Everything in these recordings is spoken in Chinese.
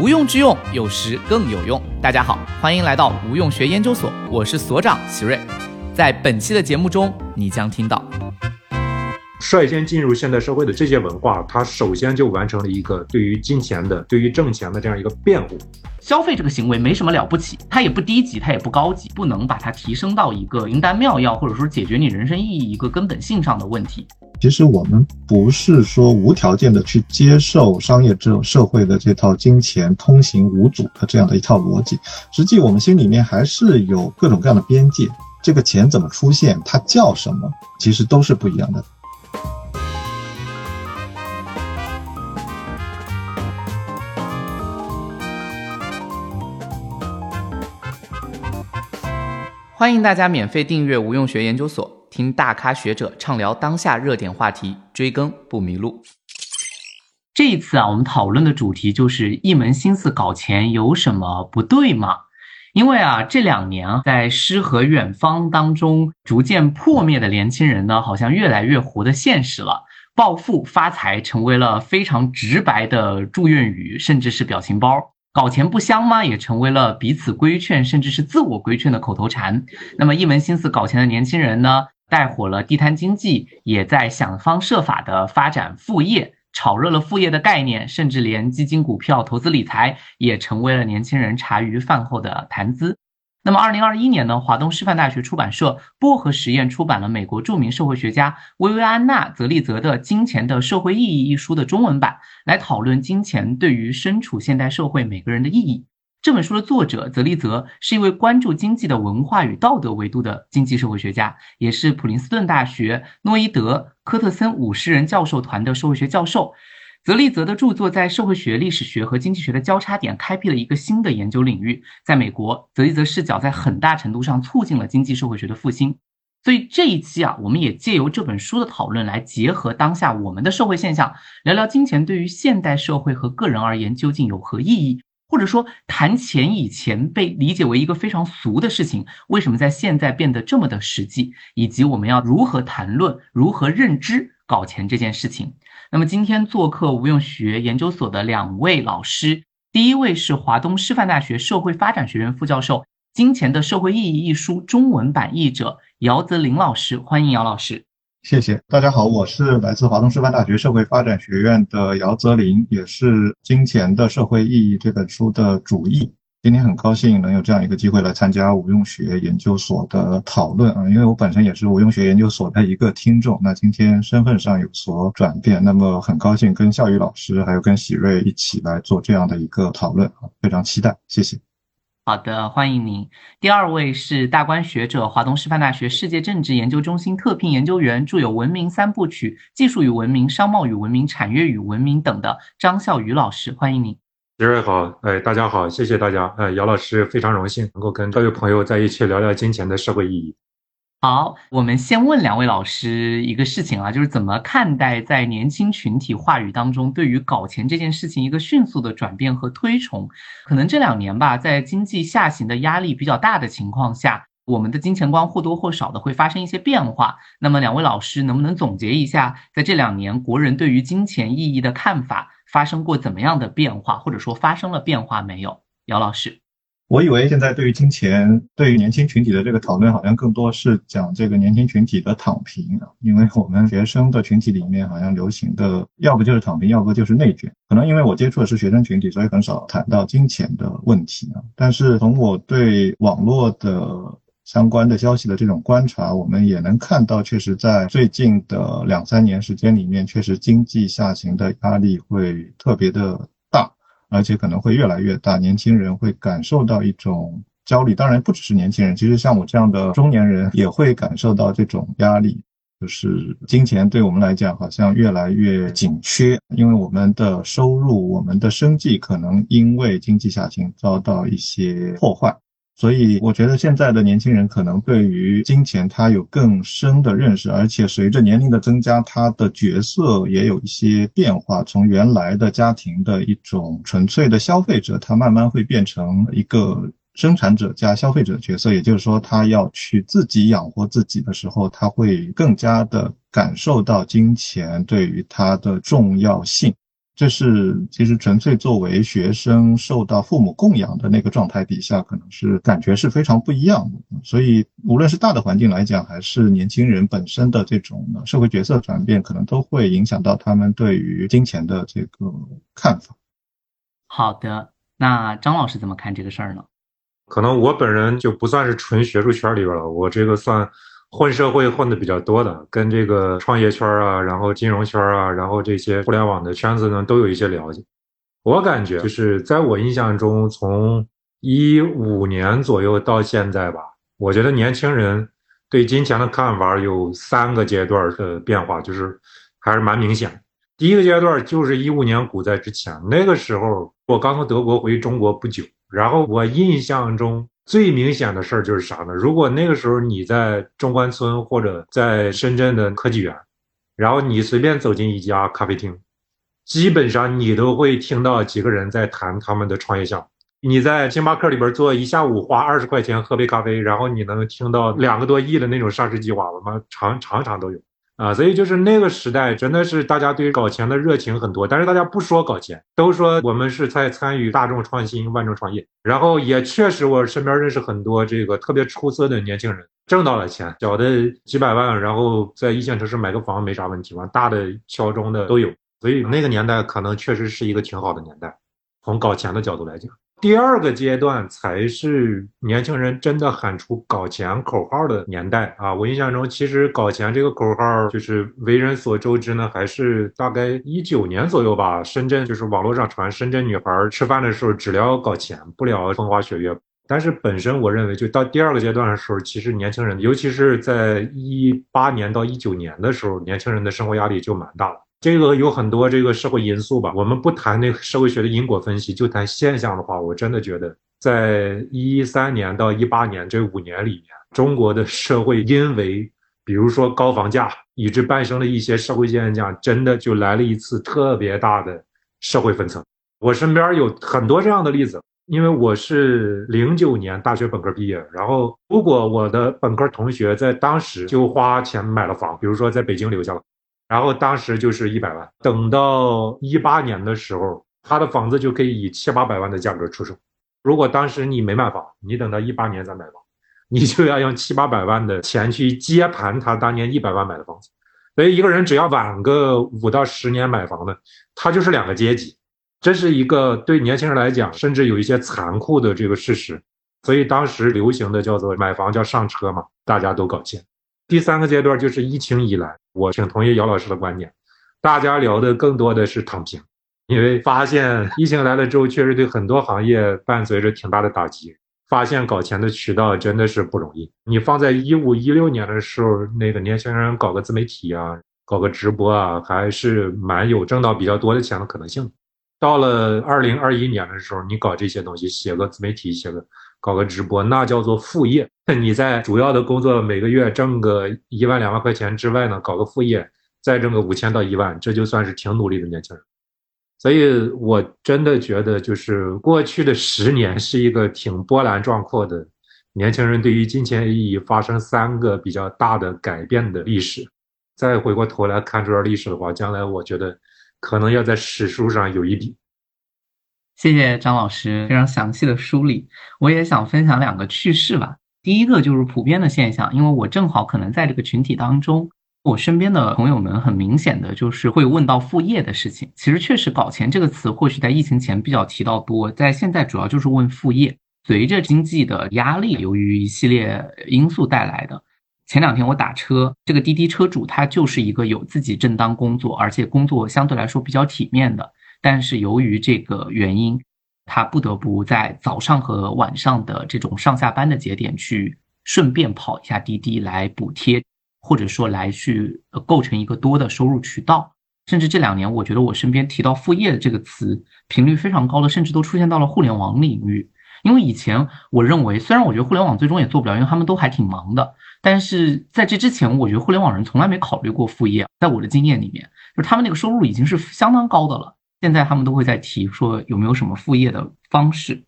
无用之用，有时更有用。大家好，欢迎来到无用学研究所，我是所长席瑞。在本期的节目中，你将听到。率先进入现代社会的这些文化，它首先就完成了一个对于金钱的、对于挣钱的这样一个辩护。消费这个行为没什么了不起，它也不低级，它也不高级，不能把它提升到一个灵丹妙药，或者说解决你人生意义一个根本性上的问题。其实我们不是说无条件的去接受商业这种社会的这套金钱通行无阻的这样的一套逻辑，实际我们心里面还是有各种各样的边界。这个钱怎么出现，它叫什么，其实都是不一样的。欢迎大家免费订阅无用学研究所，听大咖学者畅聊当下热点话题，追更不迷路。这一次啊，我们讨论的主题就是一门心思搞钱有什么不对吗？因为啊，这两年啊，在诗和远方当中逐渐破灭的年轻人呢，好像越来越活得现实了。暴富发财成为了非常直白的祝愿语，甚至是表情包。搞钱不香吗？也成为了彼此规劝，甚至是自我规劝的口头禅。那么，一门心思搞钱的年轻人呢，带火了地摊经济，也在想方设法的发展副业，炒热了副业的概念，甚至连基金、股票、投资理财也成为了年轻人茶余饭后的谈资。那么，二零二一年呢，华东师范大学出版社薄荷实验出版了美国著名社会学家薇薇安娜·泽利泽的《金钱的社会意义》一书的中文版，来讨论金钱对于身处现代社会每个人的意义。这本书的作者泽利泽是一位关注经济的文化与道德维度的经济社会学家，也是普林斯顿大学诺伊德科特森五十人教授团的社会学教授。泽利泽的著作在社会学、历史学和经济学的交叉点开辟了一个新的研究领域。在美国，泽利泽视角在很大程度上促进了经济社会学的复兴。所以这一期啊，我们也借由这本书的讨论来结合当下我们的社会现象，聊聊金钱对于现代社会和个人而言究竟有何意义，或者说谈钱以前被理解为一个非常俗的事情，为什么在现在变得这么的实际，以及我们要如何谈论、如何认知搞钱这件事情。那么今天做客无用学研究所的两位老师，第一位是华东师范大学社会发展学院副教授，《金钱的社会意义》一书中文版译者姚泽林老师，欢迎姚老师。谢谢大家好，我是来自华东师范大学社会发展学院的姚泽林，也是《金钱的社会意义》这本书的主译。今天很高兴能有这样一个机会来参加无用学研究所的讨论啊，因为我本身也是无用学研究所的一个听众。那今天身份上有所转变，那么很高兴跟笑宇老师还有跟喜瑞一起来做这样的一个讨论啊，非常期待，谢谢。好的，欢迎您。第二位是大观学者，华东师范大学世界政治研究中心特聘研究员，著有《文明三部曲》《技术与文明》《商贸与文明》《产业与文明》等的张笑宇老师，欢迎您。杰瑞好，哎，大家好，谢谢大家，哎，姚老师非常荣幸能够跟各位朋友在一起聊聊金钱的社会意义。好，我们先问两位老师一个事情啊，就是怎么看待在年轻群体话语当中对于搞钱这件事情一个迅速的转变和推崇？可能这两年吧，在经济下行的压力比较大的情况下，我们的金钱观或多或少的会发生一些变化。那么两位老师能不能总结一下，在这两年国人对于金钱意义的看法？发生过怎么样的变化，或者说发生了变化没有？姚老师，我以为现在对于金钱，对于年轻群体的这个讨论，好像更多是讲这个年轻群体的躺平啊。因为我们学生的群体里面，好像流行的要不就是躺平，要不就是内卷。可能因为我接触的是学生群体，所以很少谈到金钱的问题啊。但是从我对网络的。相关的消息的这种观察，我们也能看到，确实在最近的两三年时间里面，确实经济下行的压力会特别的，而且可能会越来越大。年轻人会感受到一种焦虑，当然不只是年轻人，其实像我这样的中年人也会感受到这种压力，就是金钱对我们来讲好像越来越紧缺，因为我们的收入、我们的生计可能因为经济下行遭到一些破坏。所以，我觉得现在的年轻人可能对于金钱他有更深的认识，而且随着年龄的增加，他的角色也有一些变化。从原来的家庭的一种纯粹的消费者，他慢慢会变成一个生产者加消费者角色。也就是说，他要去自己养活自己的时候，他会更加的感受到金钱对于他的重要性。这是其实纯粹作为学生受到父母供养的那个状态底下，可能是感觉是非常不一样的。所以无论是大的环境来讲，还是年轻人本身的这种社会角色转变，可能都会影响到他们对于金钱的这个看法。好的，那张老师怎么看这个事儿呢？可能我本人就不算是纯学术圈里边了，我这个算。混社会混的比较多的，跟这个创业圈啊，然后金融圈啊，然后这些互联网的圈子呢，都有一些了解。我感觉就是在我印象中，从一五年左右到现在吧，我觉得年轻人对金钱的看法有三个阶段的变化，就是还是蛮明显。第一个阶段就是一五年股灾之前，那个时候我刚从德国回中国不久，然后我印象中。最明显的事儿就是啥呢？如果那个时候你在中关村或者在深圳的科技园，然后你随便走进一家咖啡厅，基本上你都会听到几个人在谈他们的创业项目。你在星巴克里边坐一下午，花二十块钱喝杯咖啡，然后你能听到两个多亿的那种上市计划，我们常常常都有。啊，所以就是那个时代，真的是大家对搞钱的热情很多，但是大家不说搞钱，都说我们是在参与大众创新、万众创业。然后也确实，我身边认识很多这个特别出色的年轻人，挣到了钱，小的几百万，然后在一线城市买个房没啥问题嘛，大的敲钟的都有。所以那个年代可能确实是一个挺好的年代，从搞钱的角度来讲。第二个阶段才是年轻人真的喊出搞钱口号的年代啊！我印象中，其实搞钱这个口号就是为人所周知呢，还是大概一九年左右吧。深圳就是网络上传深圳女孩吃饭的时候只聊搞钱，不聊风花雪月。但是本身我认为，就到第二个阶段的时候，其实年轻人，尤其是在一八年到一九年的时候，年轻人的生活压力就蛮大了。这个有很多这个社会因素吧，我们不谈那个社会学的因果分析，就谈现象的话，我真的觉得，在一三年到一八年这五年里面，中国的社会因为，比如说高房价，以致诞生了一些社会现象，真的就来了一次特别大的社会分层。我身边有很多这样的例子，因为我是零九年大学本科毕业，然后如果我的本科同学在当时就花钱买了房，比如说在北京留下了。然后当时就是一百万，等到一八年的时候，他的房子就可以以七八百万的价格出售。如果当时你没买房，你等到一八年再买房，你就要用七八百万的钱去接盘他当年一百万买的房子。所以一个人只要晚个五到十年买房的，他就是两个阶级。这是一个对年轻人来讲，甚至有一些残酷的这个事实。所以当时流行的叫做买房叫上车嘛，大家都搞钱。第三个阶段就是疫情以来，我挺同意姚老师的观点，大家聊的更多的是躺平，因为发现疫情来了之后，确实对很多行业伴随着挺大的打击。发现搞钱的渠道真的是不容易。你放在一五一六年的时候，那个年轻人搞个自媒体啊，搞个直播啊，还是蛮有挣到比较多的钱的可能性。到了二零二一年的时候，你搞这些东西，写个自媒体，写个。搞个直播，那叫做副业。你在主要的工作每个月挣个一万两万块钱之外呢，搞个副业，再挣个五千到一万，这就算是挺努力的年轻人。所以我真的觉得，就是过去的十年是一个挺波澜壮阔的，年轻人对于金钱意义发生三个比较大的改变的历史。再回过头来看这段历史的话，将来我觉得可能要在史书上有一笔。谢谢张老师非常详细的梳理，我也想分享两个趣事吧。第一个就是普遍的现象，因为我正好可能在这个群体当中，我身边的朋友们很明显的就是会问到副业的事情。其实确实“搞钱”这个词，或许在疫情前比较提到多，在现在主要就是问副业。随着经济的压力，由于一系列因素带来的，前两天我打车，这个滴滴车主他就是一个有自己正当工作，而且工作相对来说比较体面的。但是由于这个原因，他不得不在早上和晚上的这种上下班的节点去顺便跑一下滴滴来补贴，或者说来去构成一个多的收入渠道。甚至这两年，我觉得我身边提到副业的这个词频率非常高的，甚至都出现到了互联网领域。因为以前我认为，虽然我觉得互联网最终也做不了，因为他们都还挺忙的，但是在这之前，我觉得互联网人从来没考虑过副业。在我的经验里面，就是他们那个收入已经是相当高的了。现在他们都会在提说有没有什么副业的方式。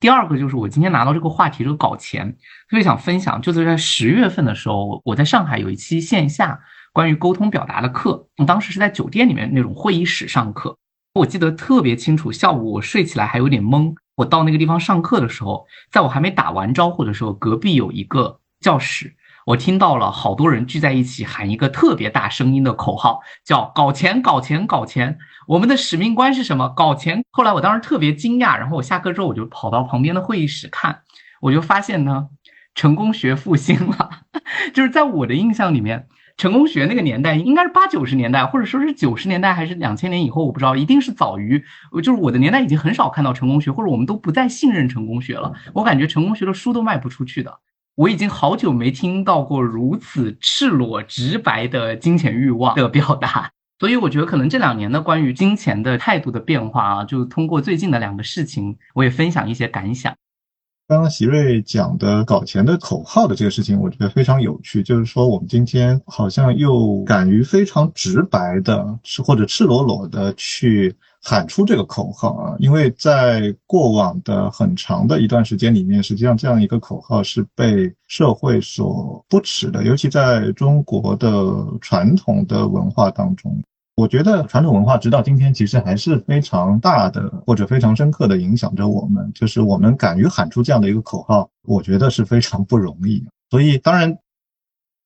第二个就是我今天拿到这个话题，这个搞钱，特别想分享，就是在十月份的时候，我在上海有一期线下关于沟通表达的课，当时是在酒店里面那种会议室上课。我记得特别清楚，下午我睡起来还有点懵。我到那个地方上课的时候，在我还没打完招呼的时候，隔壁有一个教室，我听到了好多人聚在一起喊一个特别大声音的口号，叫“搞钱，搞钱，搞钱”。我们的使命观是什么？搞钱。后来我当时特别惊讶，然后我下课之后我就跑到旁边的会议室看，我就发现呢，成功学复兴了。就是在我的印象里面。成功学那个年代应该是八九十年代，或者说是九十年代，还是两千年以后，我不知道，一定是早于，就是我的年代已经很少看到成功学，或者我们都不再信任成功学了。我感觉成功学的书都卖不出去的。我已经好久没听到过如此赤裸直白的金钱欲望的表达，所以我觉得可能这两年的关于金钱的态度的变化啊，就通过最近的两个事情，我也分享一些感想。刚刚席瑞讲的搞钱的口号的这个事情，我觉得非常有趣。就是说，我们今天好像又敢于非常直白的，或者赤裸裸的去喊出这个口号啊！因为在过往的很长的一段时间里面，实际上这样一个口号是被社会所不耻的，尤其在中国的传统的文化当中。我觉得传统文化直到今天其实还是非常大的或者非常深刻的影响着我们。就是我们敢于喊出这样的一个口号，我觉得是非常不容易。所以，当然，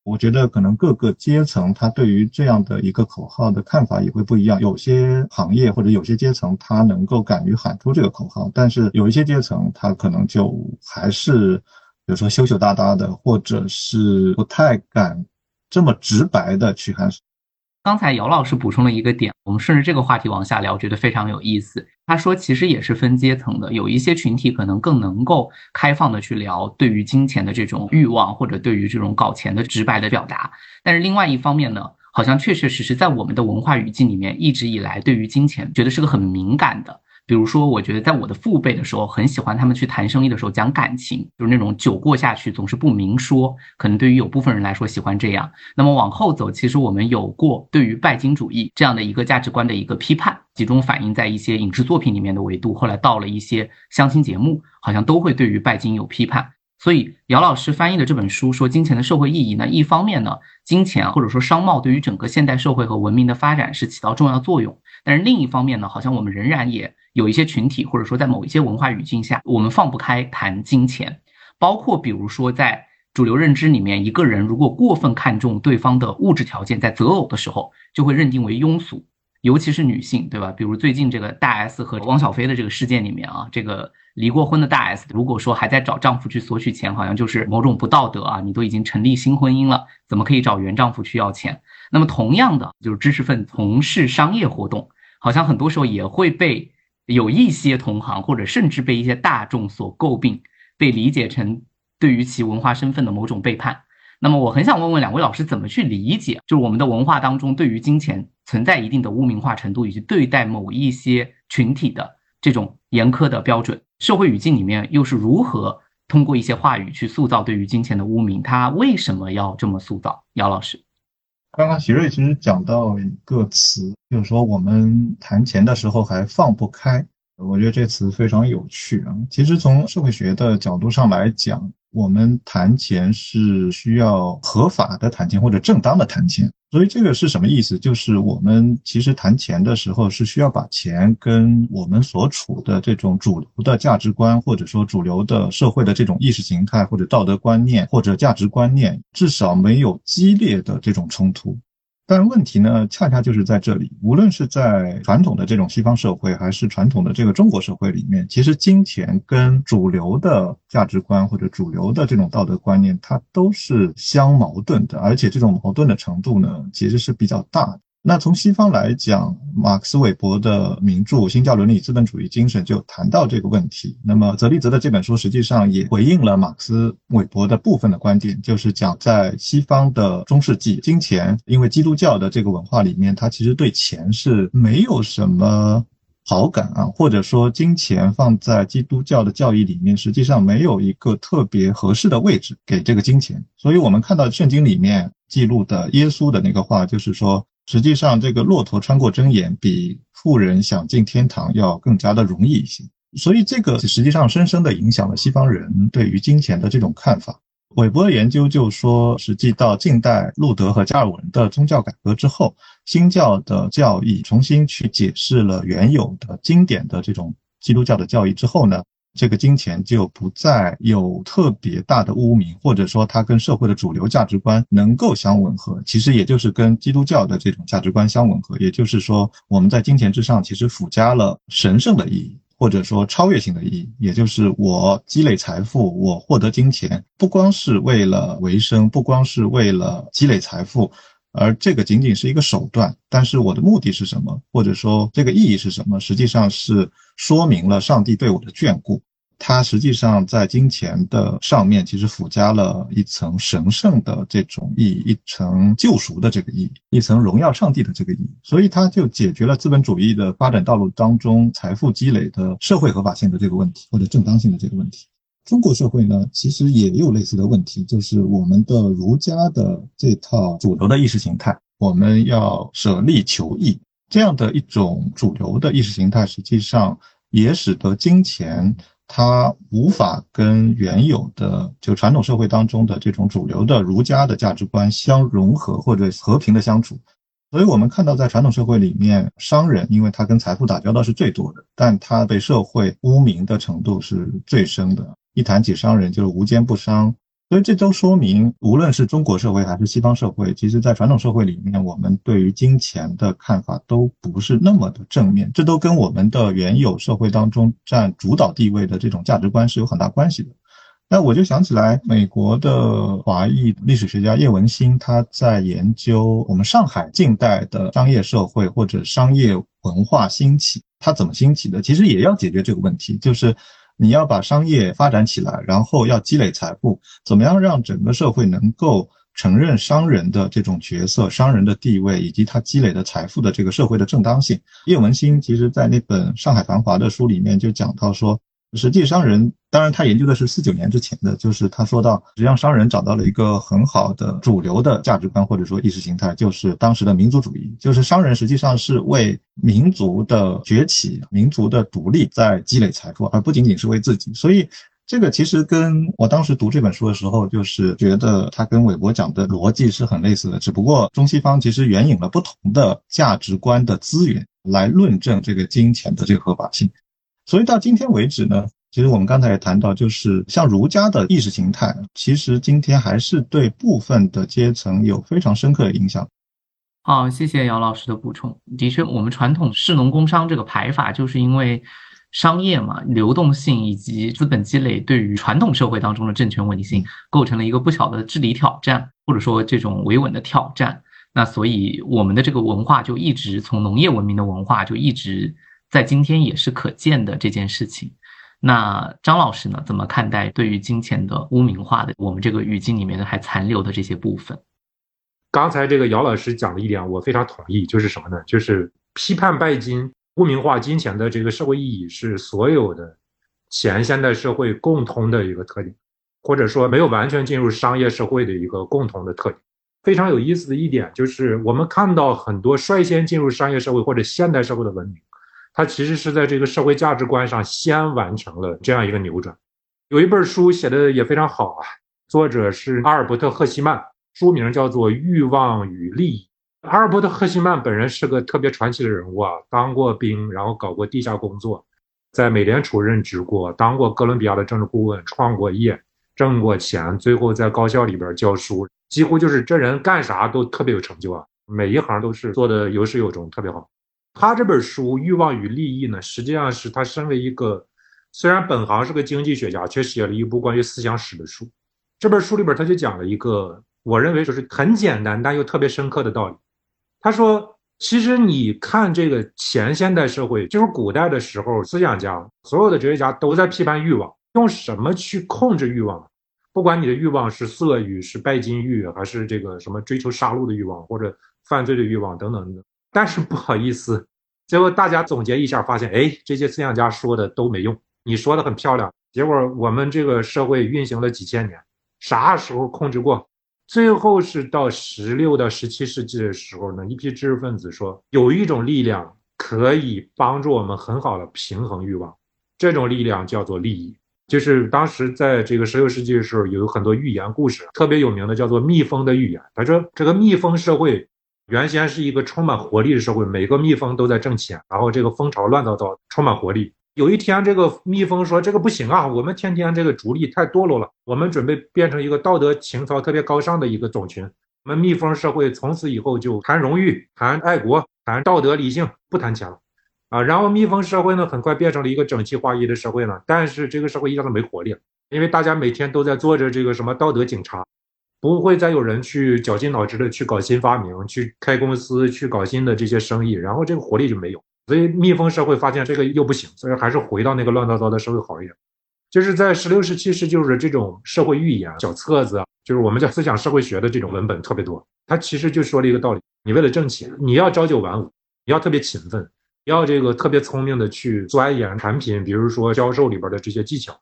我觉得可能各个阶层他对于这样的一个口号的看法也会不一样。有些行业或者有些阶层他能够敢于喊出这个口号，但是有一些阶层他可能就还是比如说羞羞答答的，或者是不太敢这么直白的去喊。刚才姚老师补充了一个点，我们顺着这个话题往下聊，觉得非常有意思。他说，其实也是分阶层的，有一些群体可能更能够开放的去聊对于金钱的这种欲望，或者对于这种搞钱的直白的表达。但是另外一方面呢，好像确确实实在我们的文化语境里面，一直以来对于金钱觉得是个很敏感的。比如说，我觉得在我的父辈的时候，很喜欢他们去谈生意的时候讲感情，就是那种酒过下去总是不明说。可能对于有部分人来说喜欢这样。那么往后走，其实我们有过对于拜金主义这样的一个价值观的一个批判，集中反映在一些影视作品里面的维度。后来到了一些相亲节目，好像都会对于拜金有批判。所以姚老师翻译的这本书说金钱的社会意义呢，一方面呢，金钱或者说商贸对于整个现代社会和文明的发展是起到重要作用。但是另一方面呢，好像我们仍然也。有一些群体，或者说在某一些文化语境下，我们放不开谈金钱，包括比如说在主流认知里面，一个人如果过分看重对方的物质条件，在择偶的时候就会认定为庸俗，尤其是女性，对吧？比如最近这个大 S 和汪小菲的这个事件里面啊，这个离过婚的大 S，如果说还在找丈夫去索取钱，好像就是某种不道德啊！你都已经成立新婚姻了，怎么可以找原丈夫去要钱？那么同样的，就是知识分子从事商业活动，好像很多时候也会被。有一些同行，或者甚至被一些大众所诟病，被理解成对于其文化身份的某种背叛。那么，我很想问问两位老师，怎么去理解，就是我们的文化当中对于金钱存在一定的污名化程度，以及对待某一些群体的这种严苛的标准？社会语境里面又是如何通过一些话语去塑造对于金钱的污名？他为什么要这么塑造？姚老师。刚刚席瑞其实讲到一个词，就是说我们谈钱的时候还放不开。我觉得这词非常有趣啊。其实从社会学的角度上来讲，我们谈钱是需要合法的谈钱或者正当的谈钱。所以这个是什么意思？就是我们其实谈钱的时候是需要把钱跟我们所处的这种主流的价值观，或者说主流的社会的这种意识形态或者道德观念或者价值观念，至少没有激烈的这种冲突。但问题呢，恰恰就是在这里。无论是在传统的这种西方社会，还是传统的这个中国社会里面，其实金钱跟主流的价值观或者主流的这种道德观念，它都是相矛盾的，而且这种矛盾的程度呢，其实是比较大的。那从西方来讲，马克思韦伯的名著《新教伦理资本主义精神》就谈到这个问题。那么泽利泽的这本书实际上也回应了马克思韦伯的部分的观点，就是讲在西方的中世纪，金钱因为基督教的这个文化里面，它其实对钱是没有什么好感啊，或者说金钱放在基督教的教义里面，实际上没有一个特别合适的位置给这个金钱。所以我们看到圣经里面记录的耶稣的那个话，就是说。实际上，这个骆驼穿过针眼，比富人想进天堂要更加的容易一些。所以，这个实际上深深的影响了西方人对于金钱的这种看法。韦伯的研究就说，实际到近代路德和加尔文的宗教改革之后，新教的教义重新去解释了原有的经典的这种基督教的教义之后呢，这个金钱就不再有特别大的污名，或者说它跟社会的主流价值观能够相吻合。其实也就是跟基督教的这种价值观相吻合。也就是说，我们在金钱之上其实附加了神圣的意义。或者说超越性的意义，也就是我积累财富，我获得金钱，不光是为了维生，不光是为了积累财富，而这个仅仅是一个手段。但是我的目的是什么？或者说这个意义是什么？实际上是说明了上帝对我的眷顾。它实际上在金钱的上面，其实附加了一层神圣的这种意义，一层救赎的这个意义，一层荣耀上帝的这个意义。所以它就解决了资本主义的发展道路当中财富积累的社会合法性的这个问题，或者正当性的这个问题。中国社会呢，其实也有类似的问题，就是我们的儒家的这套主流的意识形态，我们要舍利求义这样的一种主流的意识形态，实际上也使得金钱。它无法跟原有的就传统社会当中的这种主流的儒家的价值观相融合或者和平的相处，所以我们看到在传统社会里面，商人因为他跟财富打交道是最多的，但他被社会污名的程度是最深的。一谈起商人，就是无奸不商。所以这都说明，无论是中国社会还是西方社会，其实，在传统社会里面，我们对于金钱的看法都不是那么的正面。这都跟我们的原有社会当中占主导地位的这种价值观是有很大关系的。那我就想起来，美国的华裔历史学家叶文新，他在研究我们上海近代的商业社会或者商业文化兴起，它怎么兴起的？其实也要解决这个问题，就是。你要把商业发展起来，然后要积累财富，怎么样让整个社会能够承认商人的这种角色、商人的地位以及他积累的财富的这个社会的正当性？叶文新其实在那本《上海繁华》的书里面就讲到说。实际商人，当然他研究的是四九年之前的，就是他说到，实际上商人找到了一个很好的主流的价值观或者说意识形态，就是当时的民族主义，就是商人实际上是为民族的崛起、民族的独立在积累财富，而不仅仅是为自己。所以这个其实跟我当时读这本书的时候，就是觉得他跟韦伯讲的逻辑是很类似的，只不过中西方其实援引了不同的价值观的资源来论证这个金钱的这个合法性。所以到今天为止呢，其实我们刚才也谈到，就是像儒家的意识形态，其实今天还是对部分的阶层有非常深刻的影响。好，谢谢姚老师的补充。的确，我们传统士农工商这个排法，就是因为商业嘛，流动性以及资本积累对于传统社会当中的政权稳定性构成了一个不小的治理挑战，或者说这种维稳的挑战。那所以我们的这个文化就一直从农业文明的文化就一直。在今天也是可见的这件事情。那张老师呢？怎么看待对于金钱的污名化的我们这个语境里面还残留的这些部分？刚才这个姚老师讲的一点，我非常同意，就是什么呢？就是批判拜金、污名化金钱的这个社会意义是所有的前现代社会共通的一个特点，或者说没有完全进入商业社会的一个共同的特点。非常有意思的一点就是，我们看到很多率先进入商业社会或者现代社会的文明。他其实是在这个社会价值观上先完成了这样一个扭转。有一本书写的也非常好啊，作者是阿尔伯特·赫希曼，书名叫做《欲望与利益》。阿尔伯特·赫希曼本人是个特别传奇的人物啊，当过兵，然后搞过地下工作，在美联储任职过，当过哥伦比亚的政治顾问，创过业，挣过钱，最后在高校里边教书，几乎就是这人干啥都特别有成就啊，每一行都是做的有始有终，特别好。他这本书《欲望与利益》呢，实际上是他身为一个虽然本行是个经济学家，却写了一部关于思想史的书。这本书里边他就讲了一个我认为就是很简单但又特别深刻的道理。他说，其实你看这个前现代社会，就是古代的时候，思想家所有的哲学家都在批判欲望，用什么去控制欲望？不管你的欲望是色欲、是拜金欲，还是这个什么追求杀戮的欲望，或者犯罪的欲望等等的。但是不好意思，结果大家总结一下，发现，哎，这些思想家说的都没用。你说的很漂亮，结果我们这个社会运行了几千年，啥时候控制过？最后是到十六到十七世纪的时候呢，一批知识分子说，有一种力量可以帮助我们很好的平衡欲望，这种力量叫做利益。就是当时在这个十六世纪的时候，有很多寓言故事，特别有名的叫做蜜蜂的寓言。他说，这个蜜蜂社会。原先是一个充满活力的社会，每个蜜蜂都在挣钱，然后这个蜂巢乱糟糟，充满活力。有一天，这个蜜蜂说：“这个不行啊，我们天天这个逐利太堕落了，我们准备变成一个道德情操特别高尚的一个种群。我们蜜蜂社会从此以后就谈荣誉、谈爱国、谈道德理性，不谈钱了。”啊，然后蜜蜂社会呢，很快变成了一个整齐划一的社会了。但是这个社会一下子没活力，因为大家每天都在做着这个什么道德警察。不会再有人去绞尽脑汁的去搞新发明，去开公司，去搞新的这些生意，然后这个活力就没有。所以蜜蜂社会发现这个又不行，所以还是回到那个乱糟糟的社会好一点。就是在十六、十七世纪，就是这种社会预言、小册子，就是我们叫思想社会学的这种文本特别多。它其实就说了一个道理：你为了挣钱，你要朝九晚五，你要特别勤奋，要这个特别聪明的去钻研产品，比如说销售里边的这些技巧，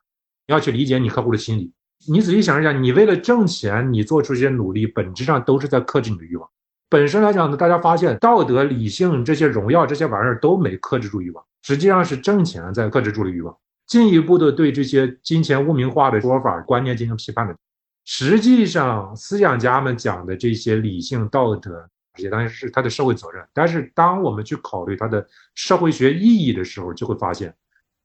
要去理解你客户的心理。你仔细想一想，你为了挣钱，你做出这些努力，本质上都是在克制你的欲望。本身来讲呢，大家发现道德、理性这些荣耀这些玩意儿都没克制住欲望，实际上是挣钱在克制住了欲望。进一步的对这些金钱污名化的说法观念进行批判的，实际上思想家们讲的这些理性、道德，也当然是他的社会责任。但是当我们去考虑他的社会学意义的时候，就会发现。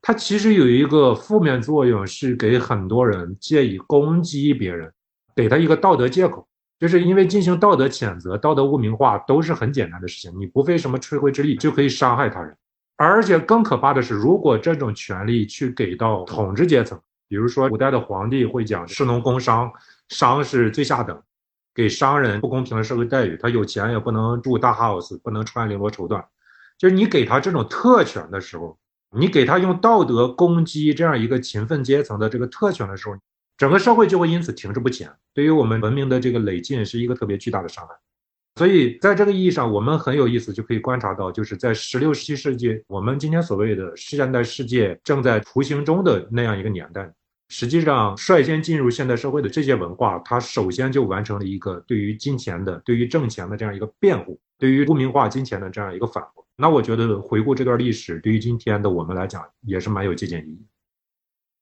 它其实有一个负面作用，是给很多人借以攻击别人，给他一个道德借口，就是因为进行道德谴责、道德污名化都是很简单的事情，你不费什么吹灰之力就可以伤害他人。而且更可怕的是，如果这种权利去给到统治阶层，比如说古代的皇帝会讲士农工商，商是最下等，给商人不公平的社会待遇，他有钱也不能住大 house，不能穿绫罗绸缎，就是你给他这种特权的时候。你给他用道德攻击这样一个勤奋阶层的这个特权的时候，整个社会就会因此停滞不前，对于我们文明的这个累进是一个特别巨大的伤害。所以在这个意义上，我们很有意思，就可以观察到，就是在十六、十七世纪，我们今天所谓的现代世界正在雏形中的那样一个年代，实际上率先进入现代社会的这些文化，它首先就完成了一个对于金钱的、对于挣钱的这样一个辩护，对于污名化金钱的这样一个反驳。那我觉得回顾这段历史，对于今天的我们来讲，也是蛮有借鉴意义。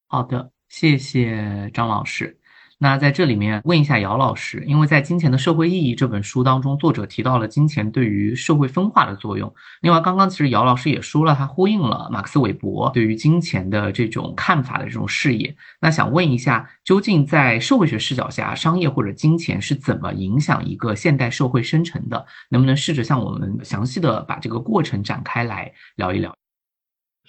好的，谢谢张老师。那在这里面问一下姚老师，因为在《金钱的社会意义》这本书当中，作者提到了金钱对于社会分化的作用。另外，刚刚其实姚老师也说了，他呼应了马克思韦伯对于金钱的这种看法的这种视野。那想问一下，究竟在社会学视角下，商业或者金钱是怎么影响一个现代社会生成的？能不能试着向我们详细的把这个过程展开来聊一聊？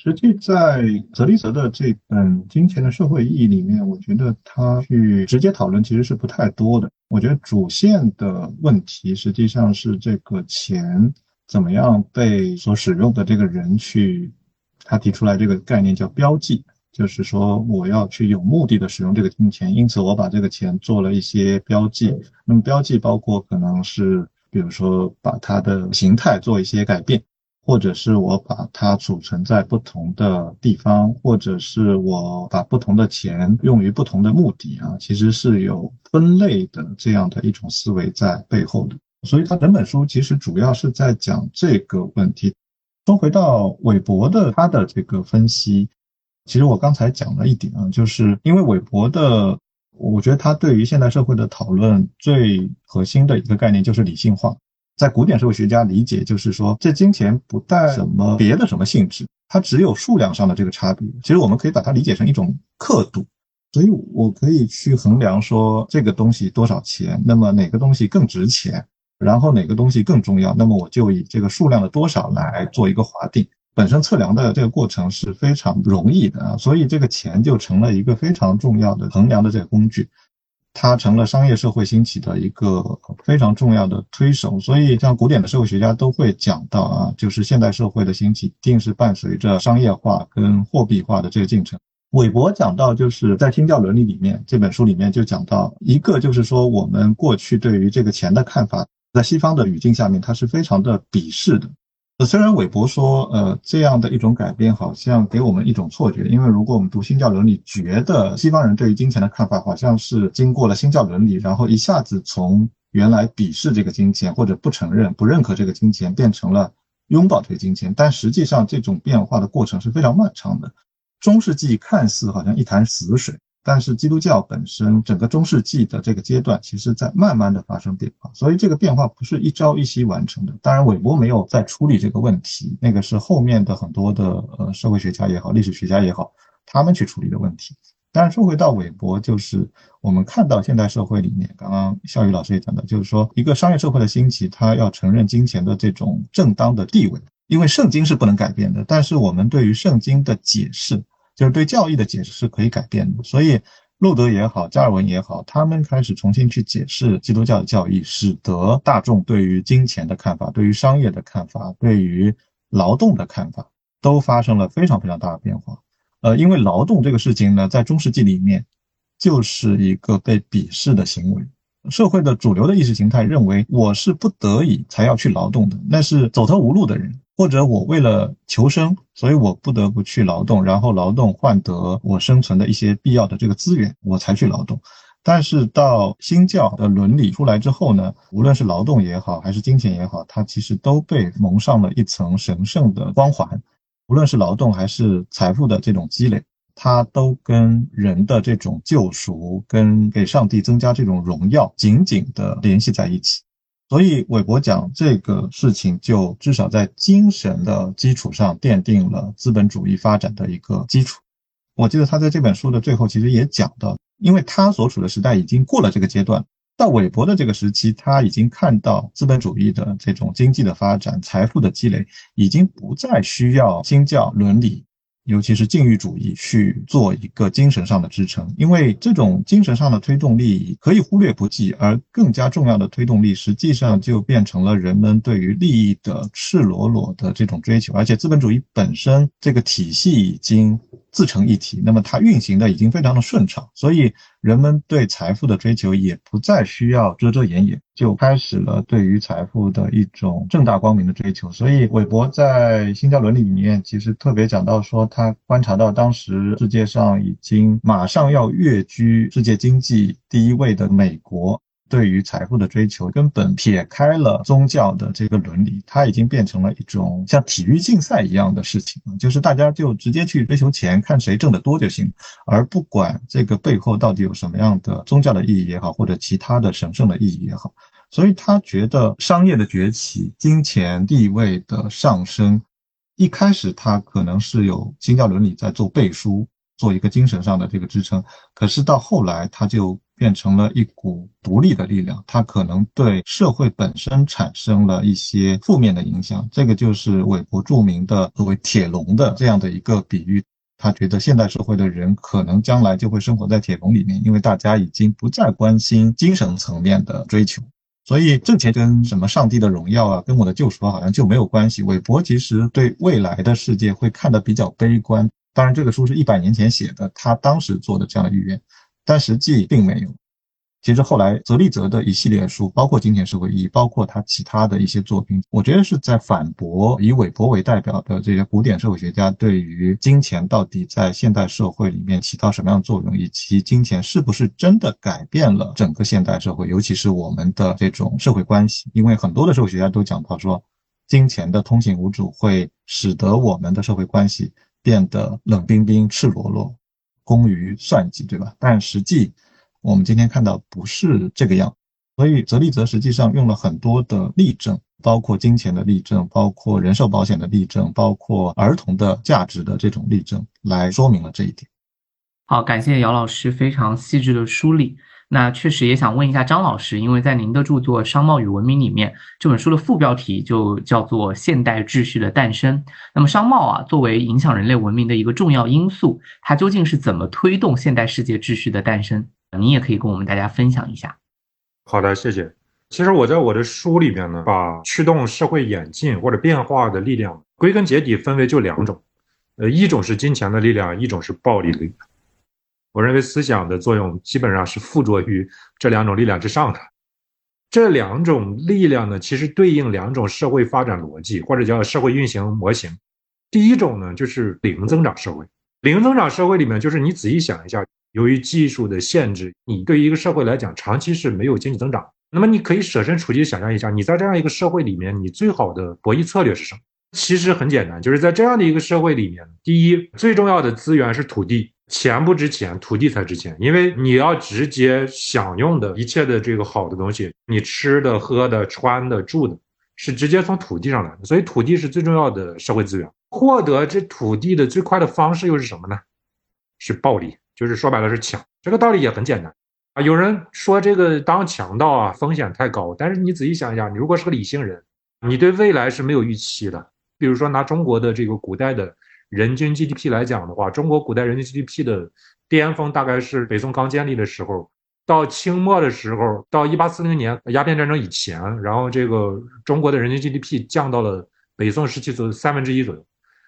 实际在泽利泽的这本《金钱的社会意义》里面，我觉得他去直接讨论其实是不太多的。我觉得主线的问题实际上是这个钱怎么样被所使用的这个人去，他提出来这个概念叫标记，就是说我要去有目的的使用这个金钱，因此我把这个钱做了一些标记。那么标记包括可能是比如说把它的形态做一些改变。或者是我把它储存在不同的地方，或者是我把不同的钱用于不同的目的啊，其实是有分类的这样的一种思维在背后的。所以，他整本书其实主要是在讲这个问题。说回到韦伯的他的这个分析，其实我刚才讲了一点啊，就是因为韦伯的，我觉得他对于现代社会的讨论最核心的一个概念就是理性化。在古典社会学家理解，就是说，这金钱不带什么别的什么性质，它只有数量上的这个差别。其实我们可以把它理解成一种刻度，所以我可以去衡量说这个东西多少钱，那么哪个东西更值钱，然后哪个东西更重要，那么我就以这个数量的多少来做一个划定。本身测量的这个过程是非常容易的啊，所以这个钱就成了一个非常重要的衡量的这个工具。它成了商业社会兴起的一个非常重要的推手，所以像古典的社会学家都会讲到啊，就是现代社会的兴起一定是伴随着商业化跟货币化的这个进程。韦伯讲到，就是在《新教伦理》里面这本书里面就讲到一个，就是说我们过去对于这个钱的看法，在西方的语境下面，它是非常的鄙视的。虽然韦伯说，呃，这样的一种改变好像给我们一种错觉，因为如果我们读新教伦理，觉得西方人对于金钱的看法好像是经过了新教伦理，然后一下子从原来鄙视这个金钱或者不承认、不认可这个金钱，变成了拥抱这个金钱，但实际上这种变化的过程是非常漫长的。中世纪看似好像一潭死水，但是基督教本身整个中世纪的这个阶段，其实在慢慢的发生变化，所以这个变化不是一朝一夕完成的。当然，韦伯没有在处理这个问题，那个是后面的很多的呃社会学家也好，历史学家也好，他们去处理的问题。但是说回到韦伯，就是我们看到现代社会里面，刚刚肖宇老师也讲到，就是说一个商业社会的兴起，它要承认金钱的这种正当的地位，因为圣经是不能改变的，但是我们对于圣经的解释。就是对教义的解释是可以改变的，所以路德也好，加尔文也好，他们开始重新去解释基督教的教义，使得大众对于金钱的看法、对于商业的看法、对于劳动的看法都发生了非常非常大的变化。呃，因为劳动这个事情呢，在中世纪里面就是一个被鄙视的行为。社会的主流的意识形态认为，我是不得已才要去劳动的，那是走投无路的人，或者我为了求生，所以我不得不去劳动，然后劳动换得我生存的一些必要的这个资源，我才去劳动。但是到新教的伦理出来之后呢，无论是劳动也好，还是金钱也好，它其实都被蒙上了一层神圣的光环，无论是劳动还是财富的这种积累。它都跟人的这种救赎，跟给上帝增加这种荣耀紧紧的联系在一起，所以韦伯讲这个事情，就至少在精神的基础上奠定了资本主义发展的一个基础。我记得他在这本书的最后其实也讲到，因为他所处的时代已经过了这个阶段，到韦伯的这个时期，他已经看到资本主义的这种经济的发展、财富的积累，已经不再需要新教伦理。尤其是禁欲主义去做一个精神上的支撑，因为这种精神上的推动力可以忽略不计，而更加重要的推动力实际上就变成了人们对于利益的赤裸裸的这种追求，而且资本主义本身这个体系已经。自成一体，那么它运行的已经非常的顺畅，所以人们对财富的追求也不再需要遮遮掩掩，就开始了对于财富的一种正大光明的追求。所以韦伯在《新教伦理》里面其实特别讲到说，他观察到当时世界上已经马上要跃居世界经济第一位的美国。对于财富的追求，根本撇开了宗教的这个伦理，它已经变成了一种像体育竞赛一样的事情就是大家就直接去追求钱，看谁挣得多就行，而不管这个背后到底有什么样的宗教的意义也好，或者其他的神圣的意义也好。所以他觉得商业的崛起、金钱地位的上升，一开始他可能是有新教伦理在做背书，做一个精神上的这个支撑，可是到后来他就。变成了一股独立的力量，它可能对社会本身产生了一些负面的影响。这个就是韦伯著名的作为“铁笼”的这样的一个比喻。他觉得现代社会的人可能将来就会生活在铁笼里面，因为大家已经不再关心精神层面的追求，所以挣钱跟什么上帝的荣耀啊，跟我的救赎好像就没有关系。韦伯其实对未来的世界会看得比较悲观。当然，这个书是一百年前写的，他当时做的这样的预言。但实际并没有。其实后来泽利泽的一系列书，包括《金钱社会意义》，包括他其他的一些作品，我觉得是在反驳以韦伯为代表的这些古典社会学家对于金钱到底在现代社会里面起到什么样的作用，以及金钱是不是真的改变了整个现代社会，尤其是我们的这种社会关系。因为很多的社会学家都讲到说，金钱的通行无阻会使得我们的社会关系变得冷冰冰、赤裸裸。功于算计，对吧？但实际我们今天看到不是这个样，所以泽利泽实际上用了很多的例证，包括金钱的例证，包括人寿保险的例证，包括儿童的价值的这种例证，来说明了这一点。好，感谢姚老师非常细致的梳理。那确实也想问一下张老师，因为在您的著作《商贸与文明》里面，这本书的副标题就叫做《现代秩序的诞生》。那么，商贸啊，作为影响人类文明的一个重要因素，它究竟是怎么推动现代世界秩序的诞生？您也可以跟我们大家分享一下。好的，谢谢。其实我在我的书里边呢，把驱动社会演进或者变化的力量，归根结底分为就两种，呃，一种是金钱的力量，一种是暴力的力量。我认为思想的作用基本上是附着于这两种力量之上的。这两种力量呢，其实对应两种社会发展逻辑，或者叫社会运行模型。第一种呢，就是零增长社会。零增长社会里面，就是你仔细想一下，由于技术的限制，你对于一个社会来讲，长期是没有经济增长。那么你可以设身处地想象一下，你在这样一个社会里面，你最好的博弈策略是什么？其实很简单，就是在这样的一个社会里面，第一最重要的资源是土地。钱不值钱，土地才值钱。因为你要直接享用的一切的这个好的东西，你吃的、喝的、穿的、住的，是直接从土地上来的。所以土地是最重要的社会资源。获得这土地的最快的方式又是什么呢？是暴力，就是说白了是抢。这个道理也很简单啊。有人说这个当强盗啊风险太高，但是你仔细想一想，你如果是个理性人，你对未来是没有预期的。比如说拿中国的这个古代的。人均 GDP 来讲的话，中国古代人均 GDP 的巅峰大概是北宋刚建立的时候，到清末的时候，到一八四零年鸦片战争以前，然后这个中国的人均 GDP 降到了北宋时期左右三分之一左右。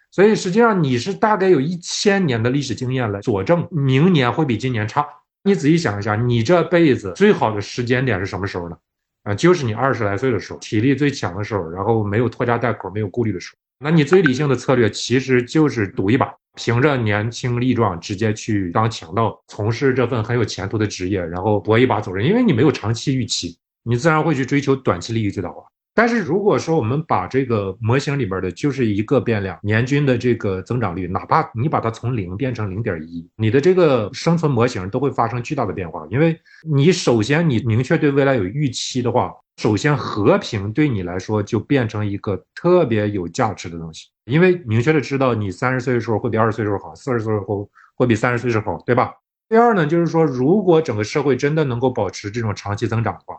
所以实际上你是大概有一千年的历史经验来佐证明年会比今年差。你仔细想一下，你这辈子最好的时间点是什么时候呢？啊，就是你二十来岁的时候，体力最强的时候，然后没有拖家带口、没有顾虑的时候。那你最理性的策略其实就是赌一把，凭着年轻力壮直接去当强盗，从事这份很有前途的职业，然后搏一把走人。因为你没有长期预期，你自然会去追求短期利益最大化。但是如果说我们把这个模型里边的就是一个变量，年均的这个增长率，哪怕你把它从零变成零点一，你的这个生存模型都会发生巨大的变化。因为你首先你明确对未来有预期的话。首先，和平对你来说就变成一个特别有价值的东西，因为明确的知道你三十岁的时候会比二十岁时候好，四十岁时候会比三十岁时候好，对吧？第二呢，就是说，如果整个社会真的能够保持这种长期增长的话，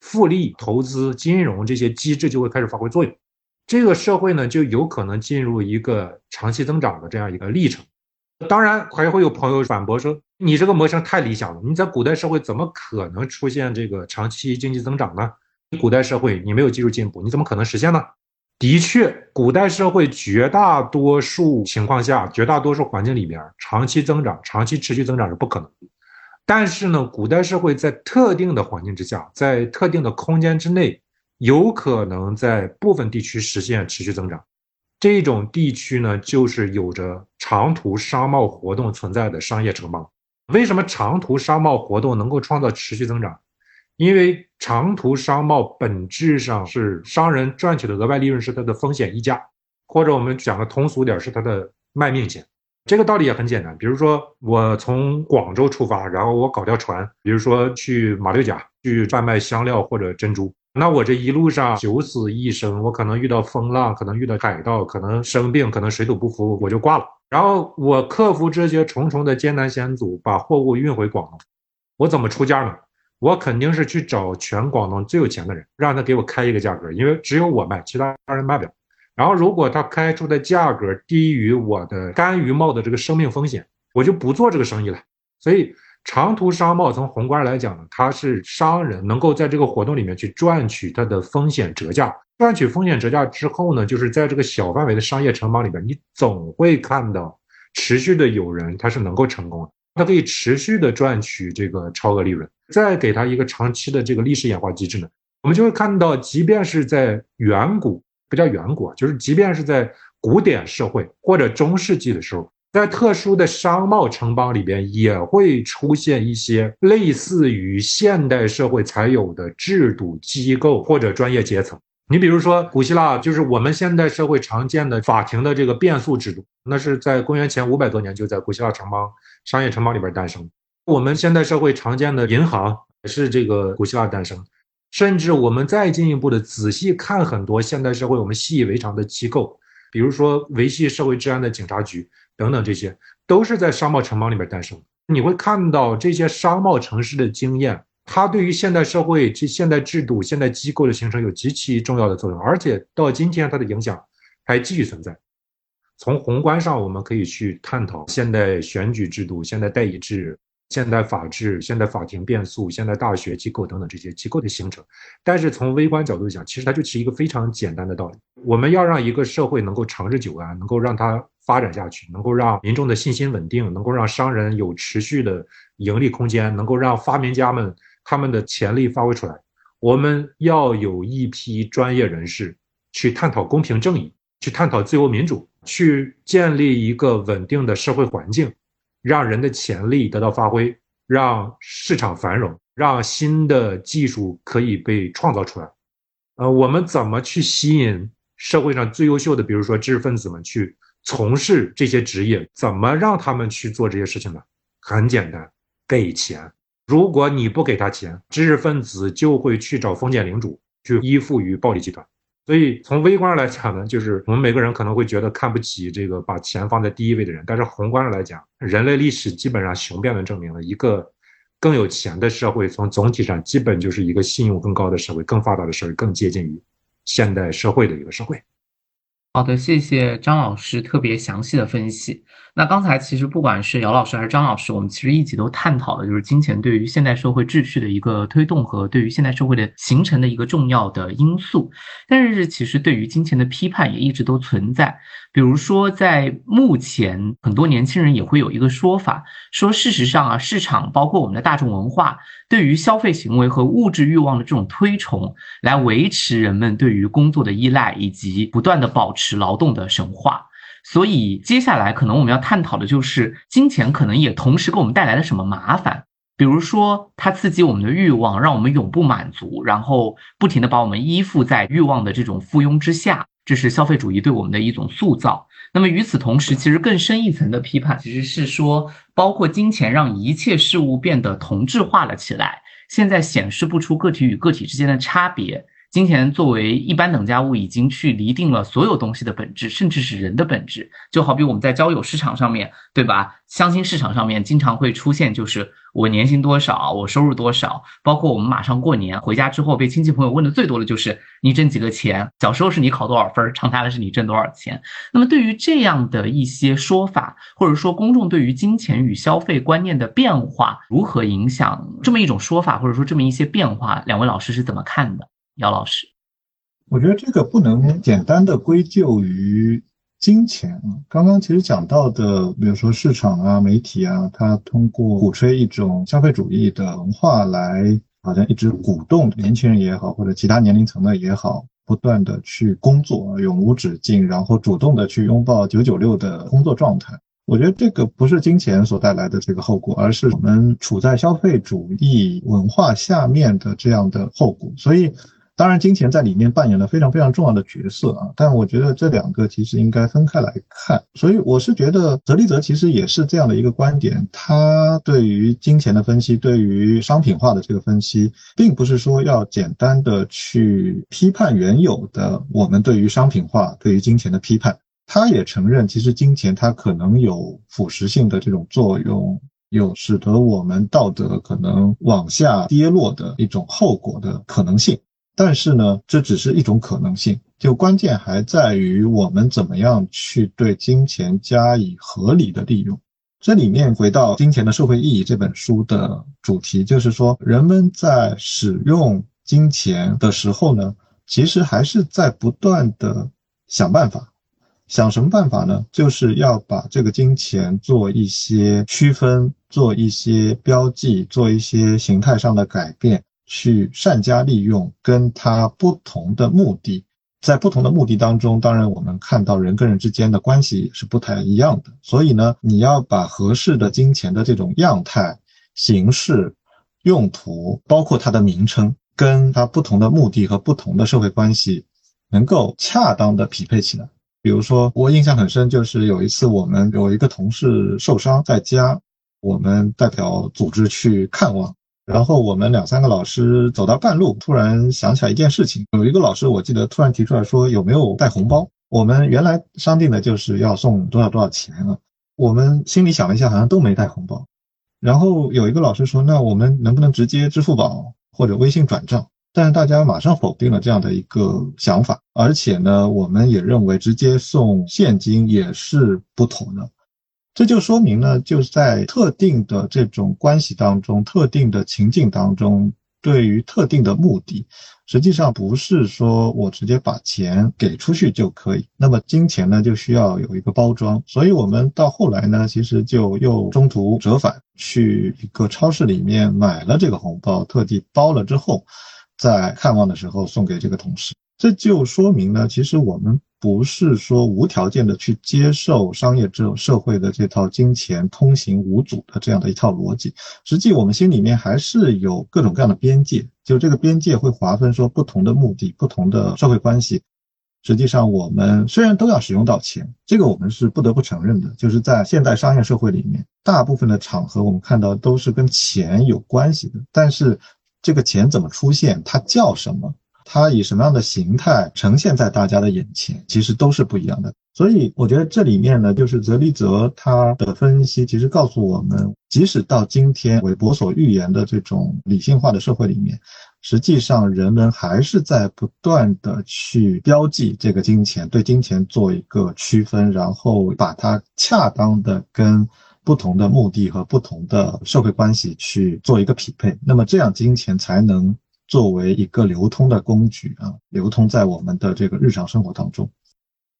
复利、投资、金融这些机制就会开始发挥作用，这个社会呢就有可能进入一个长期增长的这样一个历程。当然，还会有朋友反驳说，你这个模型太理想了，你在古代社会怎么可能出现这个长期经济增长呢？古代社会，你没有技术进步，你怎么可能实现呢？的确，古代社会绝大多数情况下，绝大多数环境里面，长期增长、长期持续增长是不可能。但是呢，古代社会在特定的环境之下，在特定的空间之内，有可能在部分地区实现持续增长。这种地区呢，就是有着长途商贸活动存在的商业城邦。为什么长途商贸活动能够创造持续增长？因为长途商贸本质上是商人赚取的额外利润是他的风险溢价，或者我们讲的通俗点是他的卖命钱。这个道理也很简单，比如说我从广州出发，然后我搞条船，比如说去马六甲去贩卖香料或者珍珠，那我这一路上九死一生，我可能遇到风浪，可能遇到海盗，可能生病，可能水土不服，我就挂了。然后我克服这些重重的艰难险阻，把货物运回广东，我怎么出价呢？我肯定是去找全广东最有钱的人，让他给我开一个价格，因为只有我卖，其他人卖不了。然后如果他开出的价格低于我的甘于冒的这个生命风险，我就不做这个生意了。所以长途商贸从宏观来讲呢，它是商人能够在这个活动里面去赚取它的风险折价，赚取风险折价之后呢，就是在这个小范围的商业城邦里边，你总会看到持续的有人他是能够成功的。它可以持续的赚取这个超额利润，再给它一个长期的这个历史演化机制呢，我们就会看到，即便是在远古，不叫远古，就是即便是在古典社会或者中世纪的时候，在特殊的商贸城邦里边，也会出现一些类似于现代社会才有的制度机构或者专业阶层。你比如说，古希腊就是我们现代社会常见的法庭的这个变诉制度，那是在公元前五百多年就在古希腊城邦、商业城邦里边诞生。我们现代社会常见的银行也是这个古希腊诞生。甚至我们再进一步的仔细看很多现代社会我们习以为常的机构，比如说维系社会治安的警察局等等，这些都是在商贸城邦里边诞生。你会看到这些商贸城市的经验。它对于现代社会、这现代制度、现代机构的形成有极其重要的作用，而且到今天它的影响还继续存在。从宏观上，我们可以去探讨现代选举制度、现代代议制。现代法治、现代法庭变诉、现代大学机构等等这些机构的形成，但是从微观角度讲，其实它就是一个非常简单的道理：我们要让一个社会能够长治久安，能够让它发展下去，能够让民众的信心稳定，能够让商人有持续的盈利空间，能够让发明家们他们的潜力发挥出来。我们要有一批专业人士去探讨公平正义，去探讨自由民主，去建立一个稳定的社会环境。让人的潜力得到发挥，让市场繁荣，让新的技术可以被创造出来。呃，我们怎么去吸引社会上最优秀的，比如说知识分子们去从事这些职业，怎么让他们去做这些事情呢？很简单，给钱。如果你不给他钱，知识分子就会去找封建领主，去依附于暴力集团。所以从微观上来讲呢，就是我们每个人可能会觉得看不起这个把钱放在第一位的人，但是宏观上来讲，人类历史基本上雄辩的证明了一个更有钱的社会，从总体上基本就是一个信用更高的社会，更发达的社会，更接近于现代社会的一个社会。好的，谢谢张老师特别详细的分析。那刚才其实不管是姚老师还是张老师，我们其实一起都探讨了，就是金钱对于现代社会秩序的一个推动和对于现代社会的形成的一个重要的因素。但是其实对于金钱的批判也一直都存在。比如说，在目前很多年轻人也会有一个说法，说事实上啊，市场包括我们的大众文化对于消费行为和物质欲望的这种推崇，来维持人们对于工作的依赖以及不断的保持劳动的神话。所以接下来可能我们要探讨的就是，金钱可能也同时给我们带来了什么麻烦？比如说，它刺激我们的欲望，让我们永不满足，然后不停的把我们依附在欲望的这种附庸之下，这是消费主义对我们的一种塑造。那么与此同时，其实更深一层的批判其实是说，包括金钱让一切事物变得同质化了起来，现在显示不出个体与个体之间的差别。金钱作为一般等价物，已经去厘定了所有东西的本质，甚至是人的本质。就好比我们在交友市场上面，对吧？相亲市场上面经常会出现，就是我年薪多少，我收入多少。包括我们马上过年回家之后，被亲戚朋友问的最多的就是你挣几个钱？小时候是你考多少分？长大了是你挣多少钱？那么对于这样的一些说法，或者说公众对于金钱与消费观念的变化如何影响这么一种说法，或者说这么一些变化，两位老师是怎么看的？姚老师，我觉得这个不能简单的归咎于金钱啊。刚刚其实讲到的，比如说市场啊、媒体啊，它通过鼓吹一种消费主义的文化来，好像一直鼓动年轻人也好，或者其他年龄层的也好，不断的去工作，永无止境，然后主动的去拥抱九九六的工作状态。我觉得这个不是金钱所带来的这个后果，而是我们处在消费主义文化下面的这样的后果。所以。当然，金钱在里面扮演了非常非常重要的角色啊，但我觉得这两个其实应该分开来看。所以我是觉得泽利泽其实也是这样的一个观点，他对于金钱的分析，对于商品化的这个分析，并不是说要简单的去批判原有的我们对于商品化、对于金钱的批判。他也承认，其实金钱它可能有腐蚀性的这种作用，有使得我们道德可能往下跌落的一种后果的可能性。但是呢，这只是一种可能性，就关键还在于我们怎么样去对金钱加以合理的利用。这里面回到《金钱的社会意义》这本书的主题，就是说人们在使用金钱的时候呢，其实还是在不断的想办法。想什么办法呢？就是要把这个金钱做一些区分，做一些标记，做一些形态上的改变。去善加利用，跟他不同的目的，在不同的目的当中，当然我们看到人跟人之间的关系是不太一样的。所以呢，你要把合适的金钱的这种样态、形式、用途，包括它的名称，跟它不同的目的和不同的社会关系，能够恰当的匹配起来。比如说，我印象很深，就是有一次我们有一个同事受伤在家，我们代表组织去看望。然后我们两三个老师走到半路，突然想起来一件事情。有一个老师，我记得突然提出来说有没有带红包。我们原来商定的就是要送多少多少钱啊。我们心里想了一下，好像都没带红包。然后有一个老师说，那我们能不能直接支付宝或者微信转账？但是大家马上否定了这样的一个想法，而且呢，我们也认为直接送现金也是不妥的。这就说明呢，就是在特定的这种关系当中、特定的情境当中，对于特定的目的，实际上不是说我直接把钱给出去就可以。那么金钱呢，就需要有一个包装。所以我们到后来呢，其实就又中途折返，去一个超市里面买了这个红包，特地包了之后，在看望的时候送给这个同事。这就说明呢，其实我们。不是说无条件的去接受商业这种社会的这套金钱通行无阻的这样的一套逻辑，实际我们心里面还是有各种各样的边界，就这个边界会划分说不同的目的、不同的社会关系，实际上我们虽然都要使用到钱，这个我们是不得不承认的，就是在现代商业社会里面，大部分的场合我们看到都是跟钱有关系的，但是这个钱怎么出现，它叫什么？它以什么样的形态呈现在大家的眼前，其实都是不一样的。所以我觉得这里面呢，就是泽利泽他的分析，其实告诉我们，即使到今天韦伯所预言的这种理性化的社会里面，实际上人们还是在不断的去标记这个金钱，对金钱做一个区分，然后把它恰当的跟不同的目的和不同的社会关系去做一个匹配，那么这样金钱才能。作为一个流通的工具啊，流通在我们的这个日常生活当中。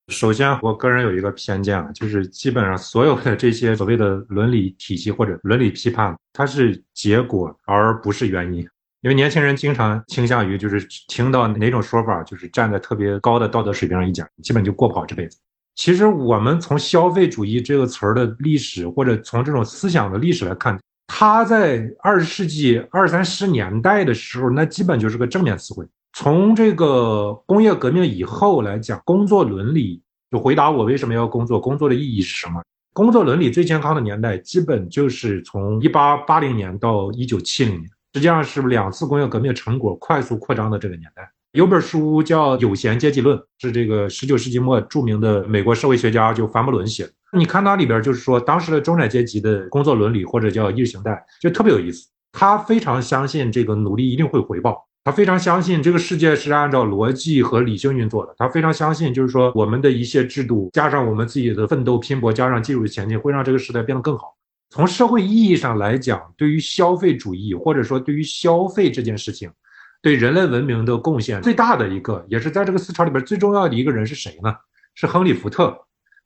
首先，我个人有一个偏见啊，就是基本上所有的这些所谓的伦理体系或者伦理批判，它是结果而不是原因。因为年轻人经常倾向于就是听到哪种说法，就是站在特别高的道德水平上一讲，基本就过不好这辈子。其实我们从消费主义这个词儿的历史，或者从这种思想的历史来看。它在二十世纪二三十年代的时候，那基本就是个正面词汇。从这个工业革命以后来讲，工作伦理就回答我为什么要工作，工作的意义是什么？工作伦理最健康的年代，基本就是从一八八零年到一九七零年，实际上是两次工业革命成果快速扩张的这个年代。有本书叫《有闲阶级论》，是这个十九世纪末著名的美国社会学家就凡伯伦写的。你看它里边就是说，当时的中产阶级的工作伦理或者叫意识形态，就特别有意思。他非常相信这个努力一定会回报，他非常相信这个世界是按照逻辑和理性运作的，他非常相信就是说我们的一些制度加上我们自己的奋斗拼搏，加上技术的前进，会让这个时代变得更好。从社会意义上来讲，对于消费主义或者说对于消费这件事情，对人类文明的贡献最大的一个，也是在这个思潮里边最重要的一个人是谁呢？是亨利·福特。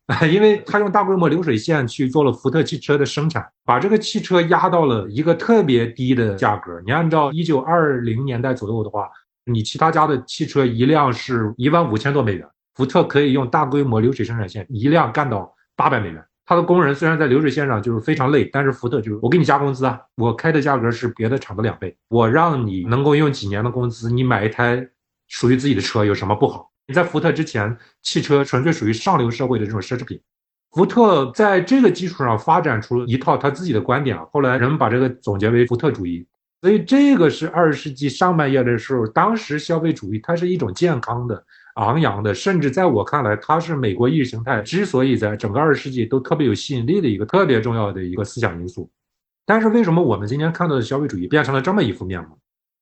因为他用大规模流水线去做了福特汽车的生产，把这个汽车压到了一个特别低的价格。你按照一九二零年代左右的话，你其他家的汽车一辆是一万五千多美元，福特可以用大规模流水生产线一辆干到八百美元。他的工人虽然在流水线上就是非常累，但是福特就是我给你加工资啊，我开的价格是别的厂的两倍，我让你能够用几年的工资，你买一台属于自己的车有什么不好？你在福特之前，汽车纯粹属于上流社会的这种奢侈品。福特在这个基础上发展出一套他自己的观点，后来人们把这个总结为福特主义。所以这个是二十世纪上半叶的时候，当时消费主义它是一种健康的、昂扬的，甚至在我看来，它是美国意识形态之所以在整个二十世纪都特别有吸引力的一个特别重要的一个思想因素。但是为什么我们今天看到的消费主义变成了这么一副面貌？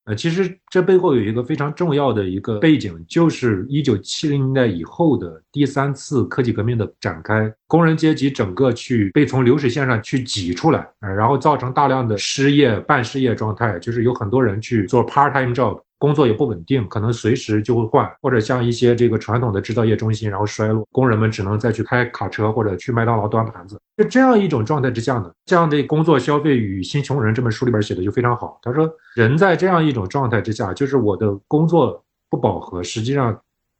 呃，其实这背后有一个非常重要的一个背景，就是一九七零年代以后的第三次科技革命的展开，工人阶级整个去被从流水线上去挤出来，呃，然后造成大量的失业、半失业状态，就是有很多人去做 part time job。工作也不稳定，可能随时就会换，或者像一些这个传统的制造业中心，然后衰落，工人们只能再去开卡车或者去麦当劳端盘子。就这样一种状态之下呢，像这《工作、消费与新穷人》这本书里边写的就非常好。他说，人在这样一种状态之下，就是我的工作不饱和，实际上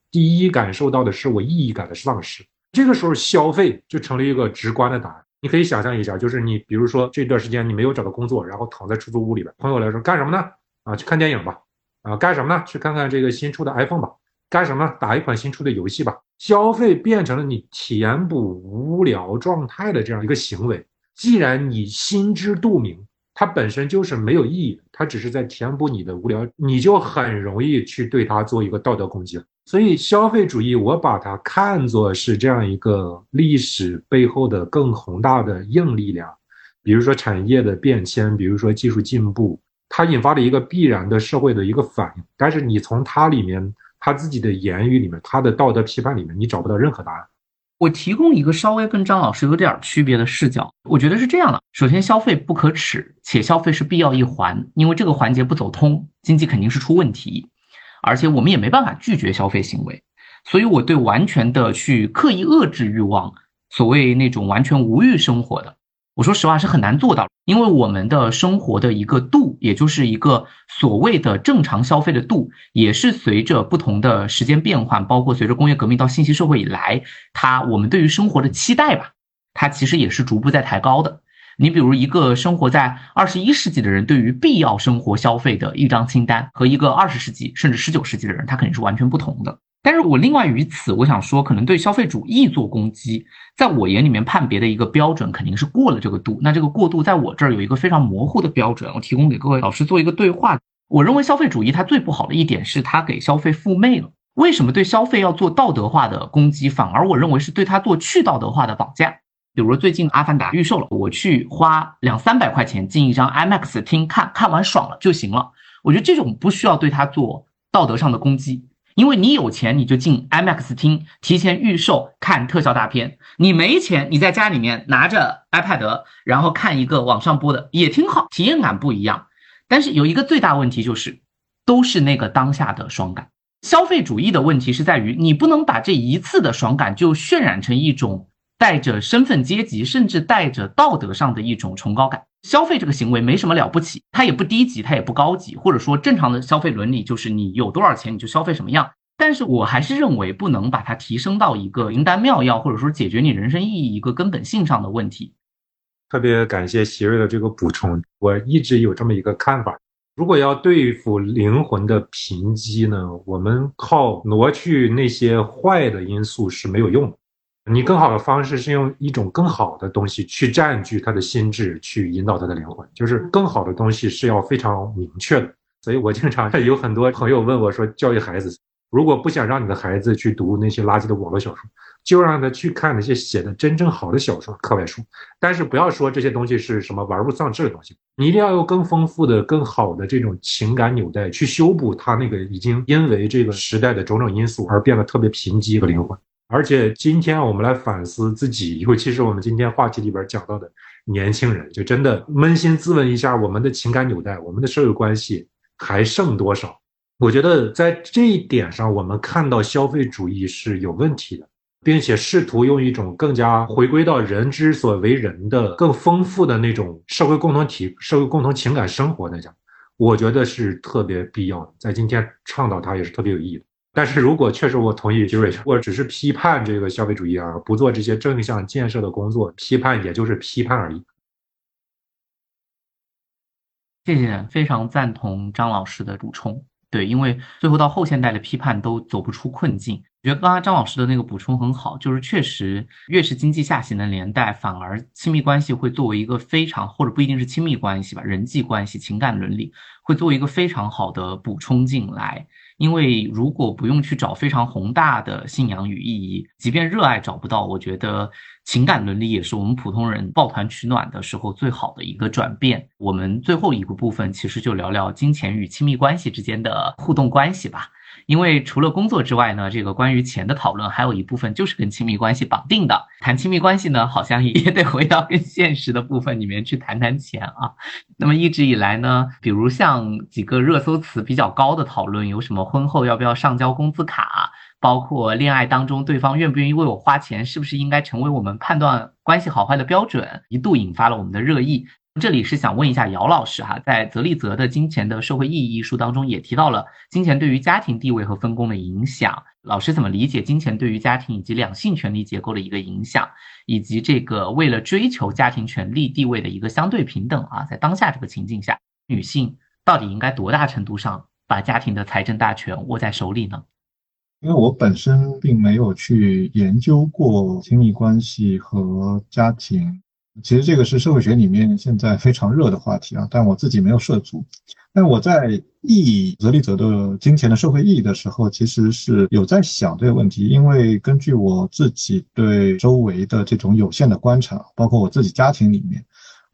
第一感受到的是我意义感的丧失。这个时候，消费就成了一个直观的答案。你可以想象一下，就是你比如说这段时间你没有找到工作，然后躺在出租屋里边，朋友来说干什么呢？啊，去看电影吧。啊，干什么呢？去看看这个新出的 iPhone 吧。干什么呢？打一款新出的游戏吧。消费变成了你填补无聊状态的这样一个行为。既然你心知肚明，它本身就是没有意义的，它只是在填补你的无聊，你就很容易去对它做一个道德攻击了。所以，消费主义，我把它看作是这样一个历史背后的更宏大的硬力量，比如说产业的变迁，比如说技术进步。它引发了一个必然的社会的一个反应，但是你从它里面，他自己的言语里面，他的道德批判里面，你找不到任何答案。我提供一个稍微跟张老师有点区别的视角，我觉得是这样的：首先，消费不可耻，且消费是必要一环，因为这个环节不走通，经济肯定是出问题，而且我们也没办法拒绝消费行为。所以，我对完全的去刻意遏制欲望，所谓那种完全无欲生活的。我说实话是很难做到，因为我们的生活的一个度，也就是一个所谓的正常消费的度，也是随着不同的时间变换，包括随着工业革命到信息社会以来，它我们对于生活的期待吧，它其实也是逐步在抬高的。你比如一个生活在二十一世纪的人，对于必要生活消费的一张清单，和一个二十世纪甚至十九世纪的人，他肯定是完全不同的。但是我另外于此，我想说，可能对消费主义做攻击，在我眼里面判别的一个标准肯定是过了这个度。那这个过度在我这儿有一个非常模糊的标准，我提供给各位老师做一个对话。我认为消费主义它最不好的一点是它给消费赋魅了。为什么对消费要做道德化的攻击，反而我认为是对它做去道德化的绑架？比如最近《阿凡达》预售了，我去花两三百块钱进一张 IMAX 厅看看完爽了就行了。我觉得这种不需要对它做道德上的攻击。因为你有钱，你就进 IMAX 厅提前预售看特效大片；你没钱，你在家里面拿着 iPad，然后看一个网上播的也挺好，体验感不一样。但是有一个最大问题就是，都是那个当下的爽感。消费主义的问题是在于，你不能把这一次的爽感就渲染成一种带着身份阶级，甚至带着道德上的一种崇高感。消费这个行为没什么了不起，它也不低级，它也不高级，或者说正常的消费伦理就是你有多少钱你就消费什么样。但是我还是认为不能把它提升到一个灵丹妙药，或者说解决你人生意义一个根本性上的问题。特别感谢席瑞的这个补充，我一直有这么一个看法：如果要对付灵魂的贫瘠呢，我们靠挪去那些坏的因素是没有用的。你更好的方式是用一种更好的东西去占据他的心智，去引导他的灵魂。就是更好的东西是要非常明确的。所以我经常 有很多朋友问我说，教育孩子，如果不想让你的孩子去读那些垃圾的网络小说，就让他去看那些写的真正好的小说、课外书。但是不要说这些东西是什么玩物丧志的东西，你一定要用更丰富的、更好的这种情感纽带去修补他那个已经因为这个时代的种种因素而变得特别贫瘠的灵魂。而且今天我们来反思自己，尤其是我们今天话题里边讲到的年轻人，就真的扪心自问一下，我们的情感纽带、我们的社会关系还剩多少？我觉得在这一点上，我们看到消费主义是有问题的，并且试图用一种更加回归到人之所为人的、更丰富的那种社会共同体、社会共同情感生活来讲，我觉得是特别必要的。在今天倡导它也是特别有意义的。但是如果确实我同意 j e 我只是批判这个消费主义啊，不做这些正向建设的工作，批判也就是批判而已。谢谢，非常赞同张老师的补充。对，因为最后到后现代的批判都走不出困境。我觉得刚刚张老师的那个补充很好，就是确实越是经济下行的年代，反而亲密关系会作为一个非常或者不一定是亲密关系吧，人际关系、情感伦理会作为一个非常好的补充进来。因为如果不用去找非常宏大的信仰与意义，即便热爱找不到，我觉得情感伦理也是我们普通人抱团取暖的时候最好的一个转变。我们最后一个部分其实就聊聊金钱与亲密关系之间的互动关系吧。因为除了工作之外呢，这个关于钱的讨论还有一部分就是跟亲密关系绑定的。谈亲密关系呢，好像也得回到更现实的部分里面去谈谈钱啊。那么一直以来呢，比如像几个热搜词比较高的讨论，有什么婚后要不要上交工资卡，包括恋爱当中对方愿不愿意为我花钱，是不是应该成为我们判断关系好坏的标准，一度引发了我们的热议。这里是想问一下姚老师哈，在泽利泽的《金钱的社会意义》一书当中也提到了金钱对于家庭地位和分工的影响。老师怎么理解金钱对于家庭以及两性权利结构的一个影响，以及这个为了追求家庭权利地位的一个相对平等啊？在当下这个情境下，女性到底应该多大程度上把家庭的财政大权握在手里呢？因为我本身并没有去研究过亲密关系和家庭。其实这个是社会学里面现在非常热的话题啊，但我自己没有涉足。但我在译泽利泽的《金钱的社会意义》的时候，其实是有在想这个问题，因为根据我自己对周围的这种有限的观察，包括我自己家庭里面。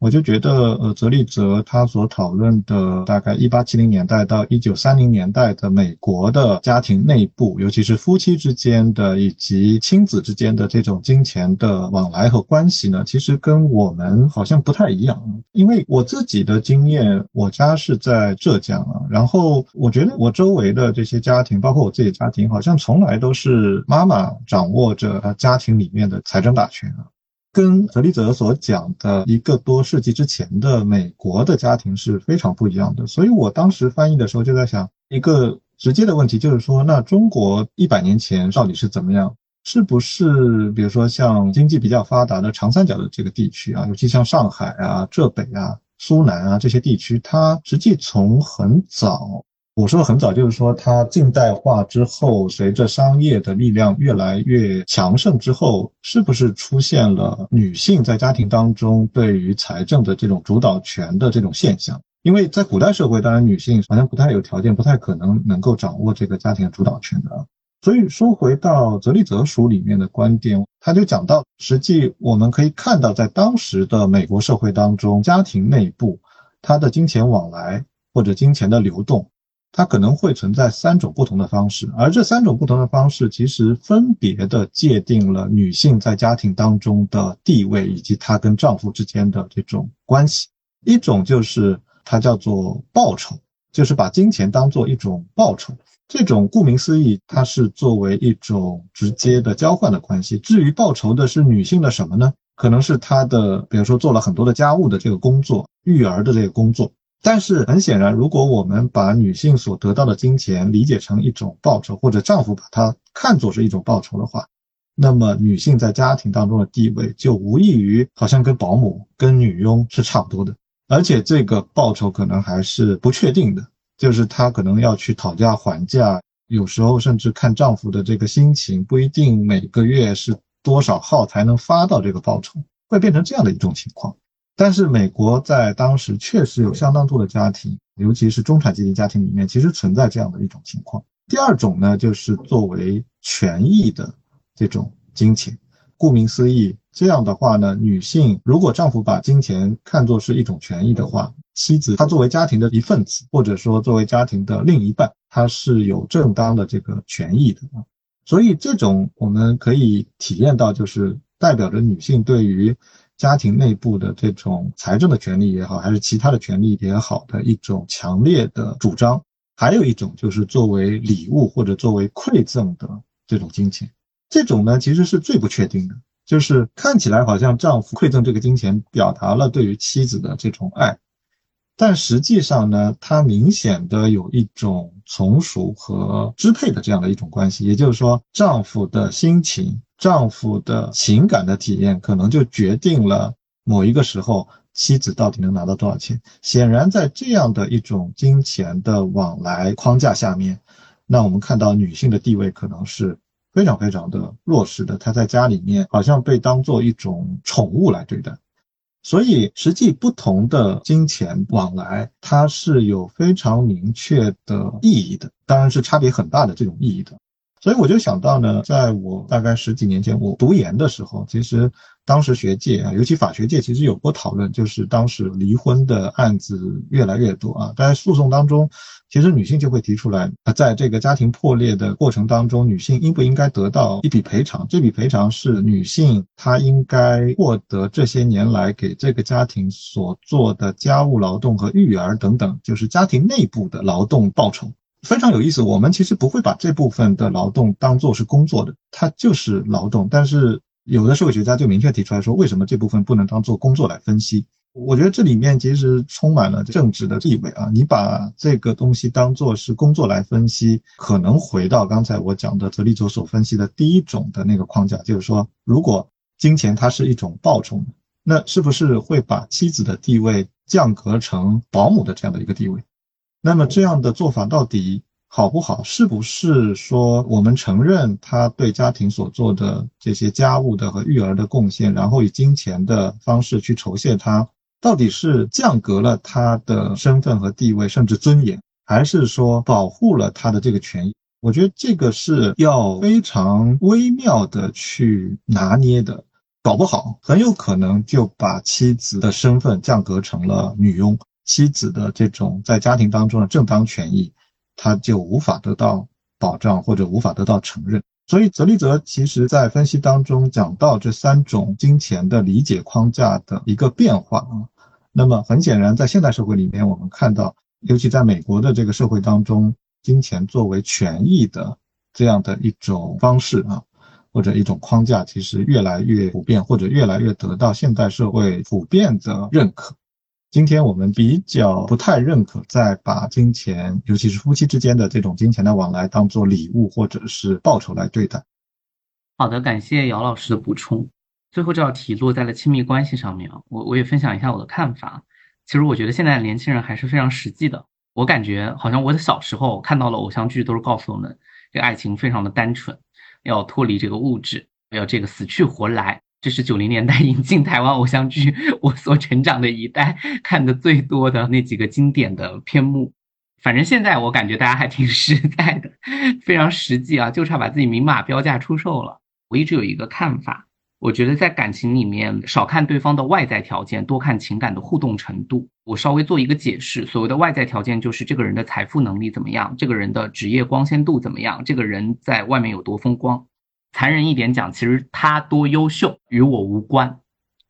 我就觉得，呃，泽利泽他所讨论的大概一八七零年代到一九三零年代的美国的家庭内部，尤其是夫妻之间的以及亲子之间的这种金钱的往来和关系呢，其实跟我们好像不太一样。因为我自己的经验，我家是在浙江啊，然后我觉得我周围的这些家庭，包括我自己家庭，好像从来都是妈妈掌握着家庭里面的财政大权啊。跟泽利泽所讲的一个多世纪之前的美国的家庭是非常不一样的，所以我当时翻译的时候就在想，一个直接的问题就是说，那中国一百年前到底是怎么样？是不是比如说像经济比较发达的长三角的这个地区啊，尤其像上海啊、浙北啊、苏南啊这些地区，它实际从很早我说的很早，就是说它近代化之后，随着商业的力量越来越强盛之后，是不是出现了女性在家庭当中对于财政的这种主导权的这种现象？因为在古代社会，当然女性好像不太有条件，不太可能能够掌握这个家庭的主导权的。所以说回到泽利泽书里面的观点，他就讲到，实际我们可以看到，在当时的美国社会当中，家庭内部它的金钱往来或者金钱的流动。它可能会存在三种不同的方式，而这三种不同的方式其实分别的界定了女性在家庭当中的地位以及她跟丈夫之间的这种关系。一种就是它叫做报酬，就是把金钱当做一种报酬。这种顾名思义，它是作为一种直接的交换的关系。至于报酬的是女性的什么呢？可能是她的，比如说做了很多的家务的这个工作，育儿的这个工作。但是很显然，如果我们把女性所得到的金钱理解成一种报酬，或者丈夫把它看作是一种报酬的话，那么女性在家庭当中的地位就无异于好像跟保姆、跟女佣是差不多的。而且这个报酬可能还是不确定的，就是她可能要去讨价还价，有时候甚至看丈夫的这个心情，不一定每个月是多少号才能发到这个报酬，会变成这样的一种情况。但是美国在当时确实有相当多的家庭，尤其是中产阶级家庭里面，其实存在这样的一种情况。第二种呢，就是作为权益的这种金钱。顾名思义，这样的话呢，女性如果丈夫把金钱看作是一种权益的话，妻子她作为家庭的一份子，或者说作为家庭的另一半，她是有正当的这个权益的啊。所以这种我们可以体验到，就是代表着女性对于。家庭内部的这种财政的权利也好，还是其他的权利也好的一种强烈的主张，还有一种就是作为礼物或者作为馈赠的这种金钱，这种呢其实是最不确定的，就是看起来好像丈夫馈赠这个金钱表达了对于妻子的这种爱，但实际上呢，他明显的有一种从属和支配的这样的一种关系，也就是说，丈夫的心情。丈夫的情感的体验，可能就决定了某一个时候妻子到底能拿到多少钱。显然，在这样的一种金钱的往来框架下面，那我们看到女性的地位可能是非常非常的弱势的。她在家里面好像被当做一种宠物来对待。所以，实际不同的金钱往来，它是有非常明确的意义的，当然是差别很大的这种意义的。所以我就想到呢，在我大概十几年前我读研的时候，其实当时学界啊，尤其法学界，其实有过讨论，就是当时离婚的案子越来越多啊，在诉讼当中，其实女性就会提出来，在这个家庭破裂的过程当中，女性应不应该得到一笔赔偿？这笔赔偿是女性她应该获得这些年来给这个家庭所做的家务劳动和育儿等等，就是家庭内部的劳动报酬。非常有意思，我们其实不会把这部分的劳动当做是工作的，它就是劳动。但是有的社会学家就明确提出来说，为什么这部分不能当做工作来分析？我觉得这里面其实充满了政治的意味啊！你把这个东西当做是工作来分析，可能回到刚才我讲的泽利佐所分析的第一种的那个框架，就是说，如果金钱它是一种报酬，那是不是会把妻子的地位降格成保姆的这样的一个地位？那么这样的做法到底好不好？是不是说我们承认他对家庭所做的这些家务的和育儿的贡献，然后以金钱的方式去酬谢他，到底是降格了他的身份和地位，甚至尊严，还是说保护了他的这个权益？我觉得这个是要非常微妙的去拿捏的，搞不好很有可能就把妻子的身份降格成了女佣。妻子的这种在家庭当中的正当权益，他就无法得到保障或者无法得到承认。所以，泽利泽其实在分析当中讲到这三种金钱的理解框架的一个变化啊。那么，很显然，在现代社会里面，我们看到，尤其在美国的这个社会当中，金钱作为权益的这样的一种方式啊，或者一种框架，其实越来越普遍，或者越来越得到现代社会普遍的认可。今天我们比较不太认可再把金钱，尤其是夫妻之间的这种金钱的往来，当做礼物或者是报酬来对待。好的，感谢姚老师的补充。最后这道题落在了亲密关系上面啊，我我也分享一下我的看法。其实我觉得现在的年轻人还是非常实际的，我感觉好像我的小时候看到了偶像剧，都是告诉我们这爱情非常的单纯，要脱离这个物质，要这个死去活来。这是九零年代引进台湾偶像剧，我所成长的一代看的最多的那几个经典的片目。反正现在我感觉大家还挺实在的，非常实际啊，就差把自己明码标价出售了。我一直有一个看法，我觉得在感情里面少看对方的外在条件，多看情感的互动程度。我稍微做一个解释，所谓的外在条件就是这个人的财富能力怎么样，这个人的职业光鲜度怎么样，这个人在外面有多风光。残忍一点讲，其实他多优秀与我无关。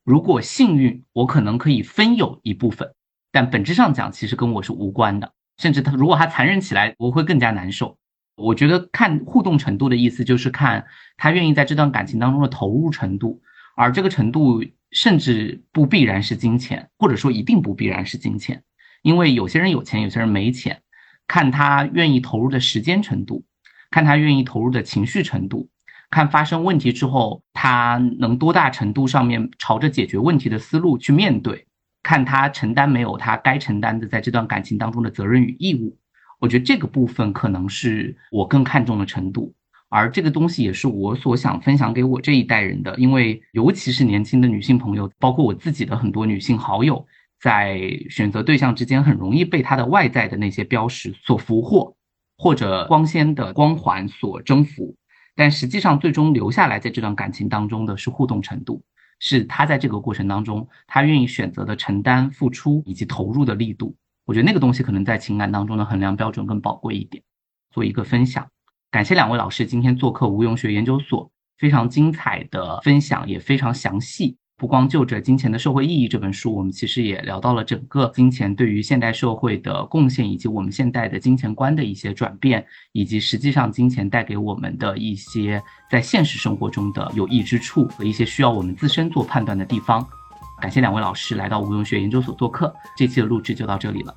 如果幸运，我可能可以分有一部分，但本质上讲，其实跟我是无关的。甚至他如果他残忍起来，我会更加难受。我觉得看互动程度的意思就是看他愿意在这段感情当中的投入程度，而这个程度甚至不必然是金钱，或者说一定不必然是金钱，因为有些人有钱，有些人没钱，看他愿意投入的时间程度，看他愿意投入的情绪程度，看发生问题之后他能多大程度上面朝着解决问题的思路去面对。看他承担没有他该承担的在这段感情当中的责任与义务，我觉得这个部分可能是我更看重的程度，而这个东西也是我所想分享给我这一代人的，因为尤其是年轻的女性朋友，包括我自己的很多女性好友，在选择对象之间很容易被他的外在的那些标识所俘获，或者光鲜的光环所征服，但实际上最终留下来在这段感情当中的是互动程度。是他在这个过程当中，他愿意选择的承担、付出以及投入的力度，我觉得那个东西可能在情感当中的衡量标准更宝贵一点。做一个分享，感谢两位老师今天做客无用学研究所，非常精彩的分享，也非常详细。不光就着《金钱的社会意义》这本书，我们其实也聊到了整个金钱对于现代社会的贡献，以及我们现代的金钱观的一些转变，以及实际上金钱带给我们的一些在现实生活中的有益之处和一些需要我们自身做判断的地方。感谢两位老师来到吴用学研究所做客，这期的录制就到这里了。